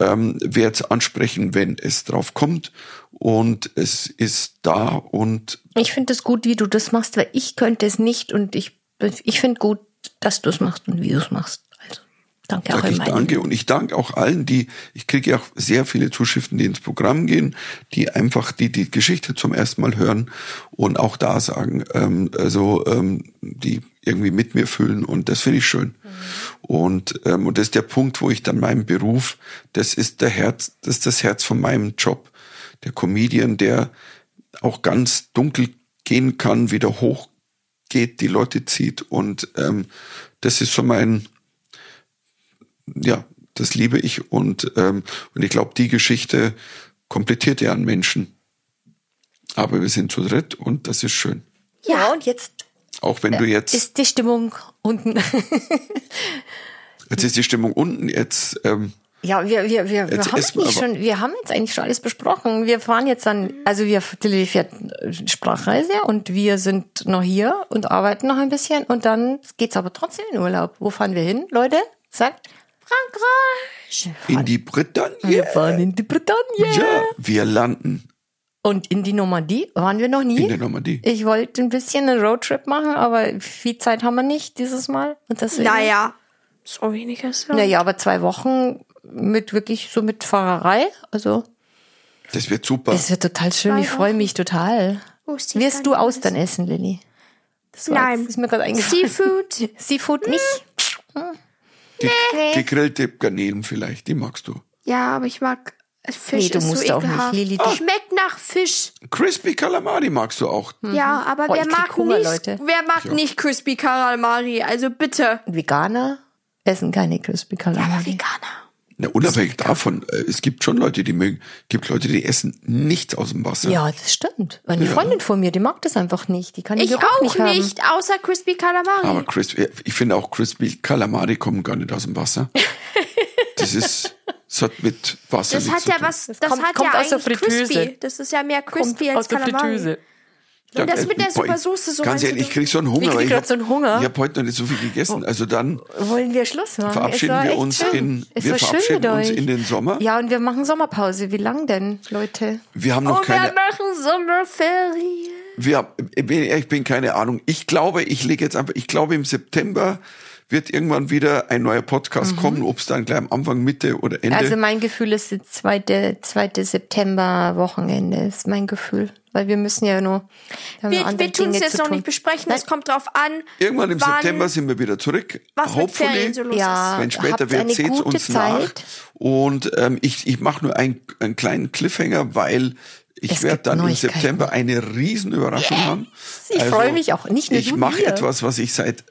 ähm, werde es ansprechen, wenn es drauf kommt. Und es ist da und ich finde es gut, wie du das machst, weil ich könnte es nicht und ich ich finde gut, dass du es machst und wie du es machst. Danke auch ich meinem danke und ich danke auch allen, die, ich kriege ja auch sehr viele Zuschriften, die ins Programm gehen, die einfach die die Geschichte zum ersten Mal hören und auch da sagen, ähm, also ähm, die irgendwie mit mir fühlen und das finde ich schön. Und ähm, und das ist der Punkt, wo ich dann meinen Beruf, das ist der Herz, das ist das Herz von meinem Job, der Comedian, der auch ganz dunkel gehen kann, wieder hoch geht, die Leute zieht und ähm, das ist so mein ja, das liebe ich und, ähm, und ich glaube, die Geschichte komplettiert ja einen Menschen. Aber wir sind zu dritt und das ist schön. Ja, und jetzt Auch wenn du jetzt, ist die Stimmung unten. jetzt ist die Stimmung unten, jetzt, ähm, Ja, wir, wir, wir, wir Jetzt haben wir eigentlich schon, wir haben jetzt eigentlich schon alles besprochen. Wir fahren jetzt dann, also wir Tilly fährt äh, Sprachreise und wir sind noch hier und arbeiten noch ein bisschen und dann geht's aber trotzdem in Urlaub. Wo fahren wir hin, Leute? Sagt Frankreich. in die Bretagne. Wir fahren in die Bretagne. Ja, wir landen Und in die Normandie waren wir noch nie. in der Normandie. Ich wollte ein bisschen einen Roadtrip machen, aber viel Zeit haben wir nicht dieses Mal. Und deswegen, Naja, so wenig ist ja. Naja, aber zwei Wochen mit wirklich so mit Fahrerei. Also Das wird super. es wird total schön. Ich freue mich total. Wirst du Austern essen, Lilly? Das Nein. jetzt- ist mir gerade eingefallen. Seafood? Seafood nicht. Die, gegrillte Garnelen vielleicht, die magst du. Ja, aber ich mag Fisch. Nee, du ist musst so auch nicht, ekelhaft. Lili, du- Schmeckt nach Fisch. Crispy Calamari magst du auch. Ja, aber Boah, wer mag Hunger, nicht, Leute. wer mag nicht Crispy Calamari? Also bitte. Veganer essen keine Crispy Aber Calamari. Veganer. Na, unabhängig davon, äh, es gibt schon Leute, die mögen, gibt Leute, die essen nichts aus dem Wasser. Ja, das stimmt. Eine Freundin von mir, die mag das einfach nicht. Die kann den Ich Geruch auch nicht, nicht, haben. außer Crispy Calamari. Aber crispy, ich finde auch crispy Calamari kommen gar nicht aus dem Wasser. Das ist, das hat mit Wasser das nichts hat zu ja tun. was, das, kommt- hat kommt ja aus der Fritteuse. Crispy. Das ist ja mehr Crispy Kommt als aus der Calamari. Fritteuse. Und das mit der Supersoße so Ganz ehrlich, ich krieg so einen Hunger. Ich krieg hab- so einen Hunger. Ich habe heute noch nicht so viel gegessen. Also dann Wollen wir Schluss machen? verabschieden wir uns schön. in, Es wir verabschieden uns in den Sommer. Ja, und wir machen Sommerpause. Wie lang denn, Leute? Wir haben noch wir keine, machen Sommerferien. wir, ich bin keine Ahnung. Ich glaube, ich lege jetzt einfach, ich glaube im September wird irgendwann wieder ein neuer Podcast kommen, ob es dann gleich am Anfang, Mitte oder Ende. Mhm. Also mein Gefühl ist das zweite, zweite September-Wochenende, ist mein Gefühl. Weil wir müssen ja nur. Wir, Wir, tun es jetzt noch tun. nicht besprechen. Es kommt drauf an, irgendwann im wann, September sind wir wieder zurück. was mit Hopefully. Ferien so los Ja. ist. Wenn später wird, gute uns nach. Zeit. Und ähm, ich, ich mache nur ein, einen kleinen Cliffhanger, weil ich werde dann im. September eine riesen Überraschung haben. Also, Ich freue mich auch. Nicht nur Ich mache etwas, was ich seit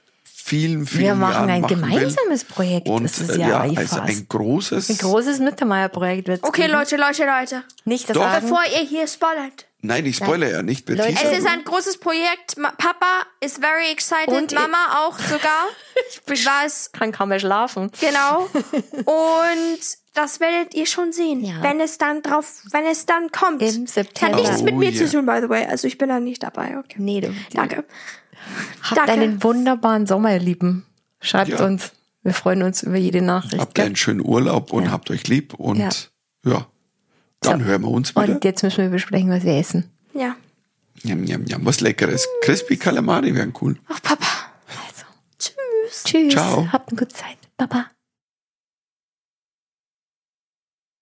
vielen, vielen Wir machen Jahren ein machen will. gemeinsames Projekt. Und das ist äh, ja, ja, also ein großes. Ein großes Mittermeier-Projekt wird Okay, Leute, Leute, Leute. Nicht das Doch. sagen. Bevor ihr hier spoilert. Nein, ich spoilere ja nicht. Leute, Es ist ein großes Projekt. Papa ist very excited. Und Mama auch sogar. Was kann kaum mehr schlafen. Genau. Und das werdet ihr schon sehen, Ja. wenn es dann drauf, wenn es dann kommt. Im September. Hat nichts mit Oh, mir yeah. zu tun, by the way. Also ich bin da nicht dabei. Okay. Nee, du. Danke. Habt Danke. einen wunderbaren Sommer, ihr Lieben. Schreibt Ja. uns. Wir freuen uns über jede Nachricht. Habt gell? einen schönen Urlaub und Ja. habt euch lieb und Ja. ja, dann So. hören wir uns wieder. Und jetzt müssen wir besprechen, was wir essen. Ja. Njam, njam, njam. Was Leckeres. Crispy Calamari wären cool. Ach, Papa. Also. Tschüss. Tschüss. Ciao. Habt eine gute Zeit. Baba.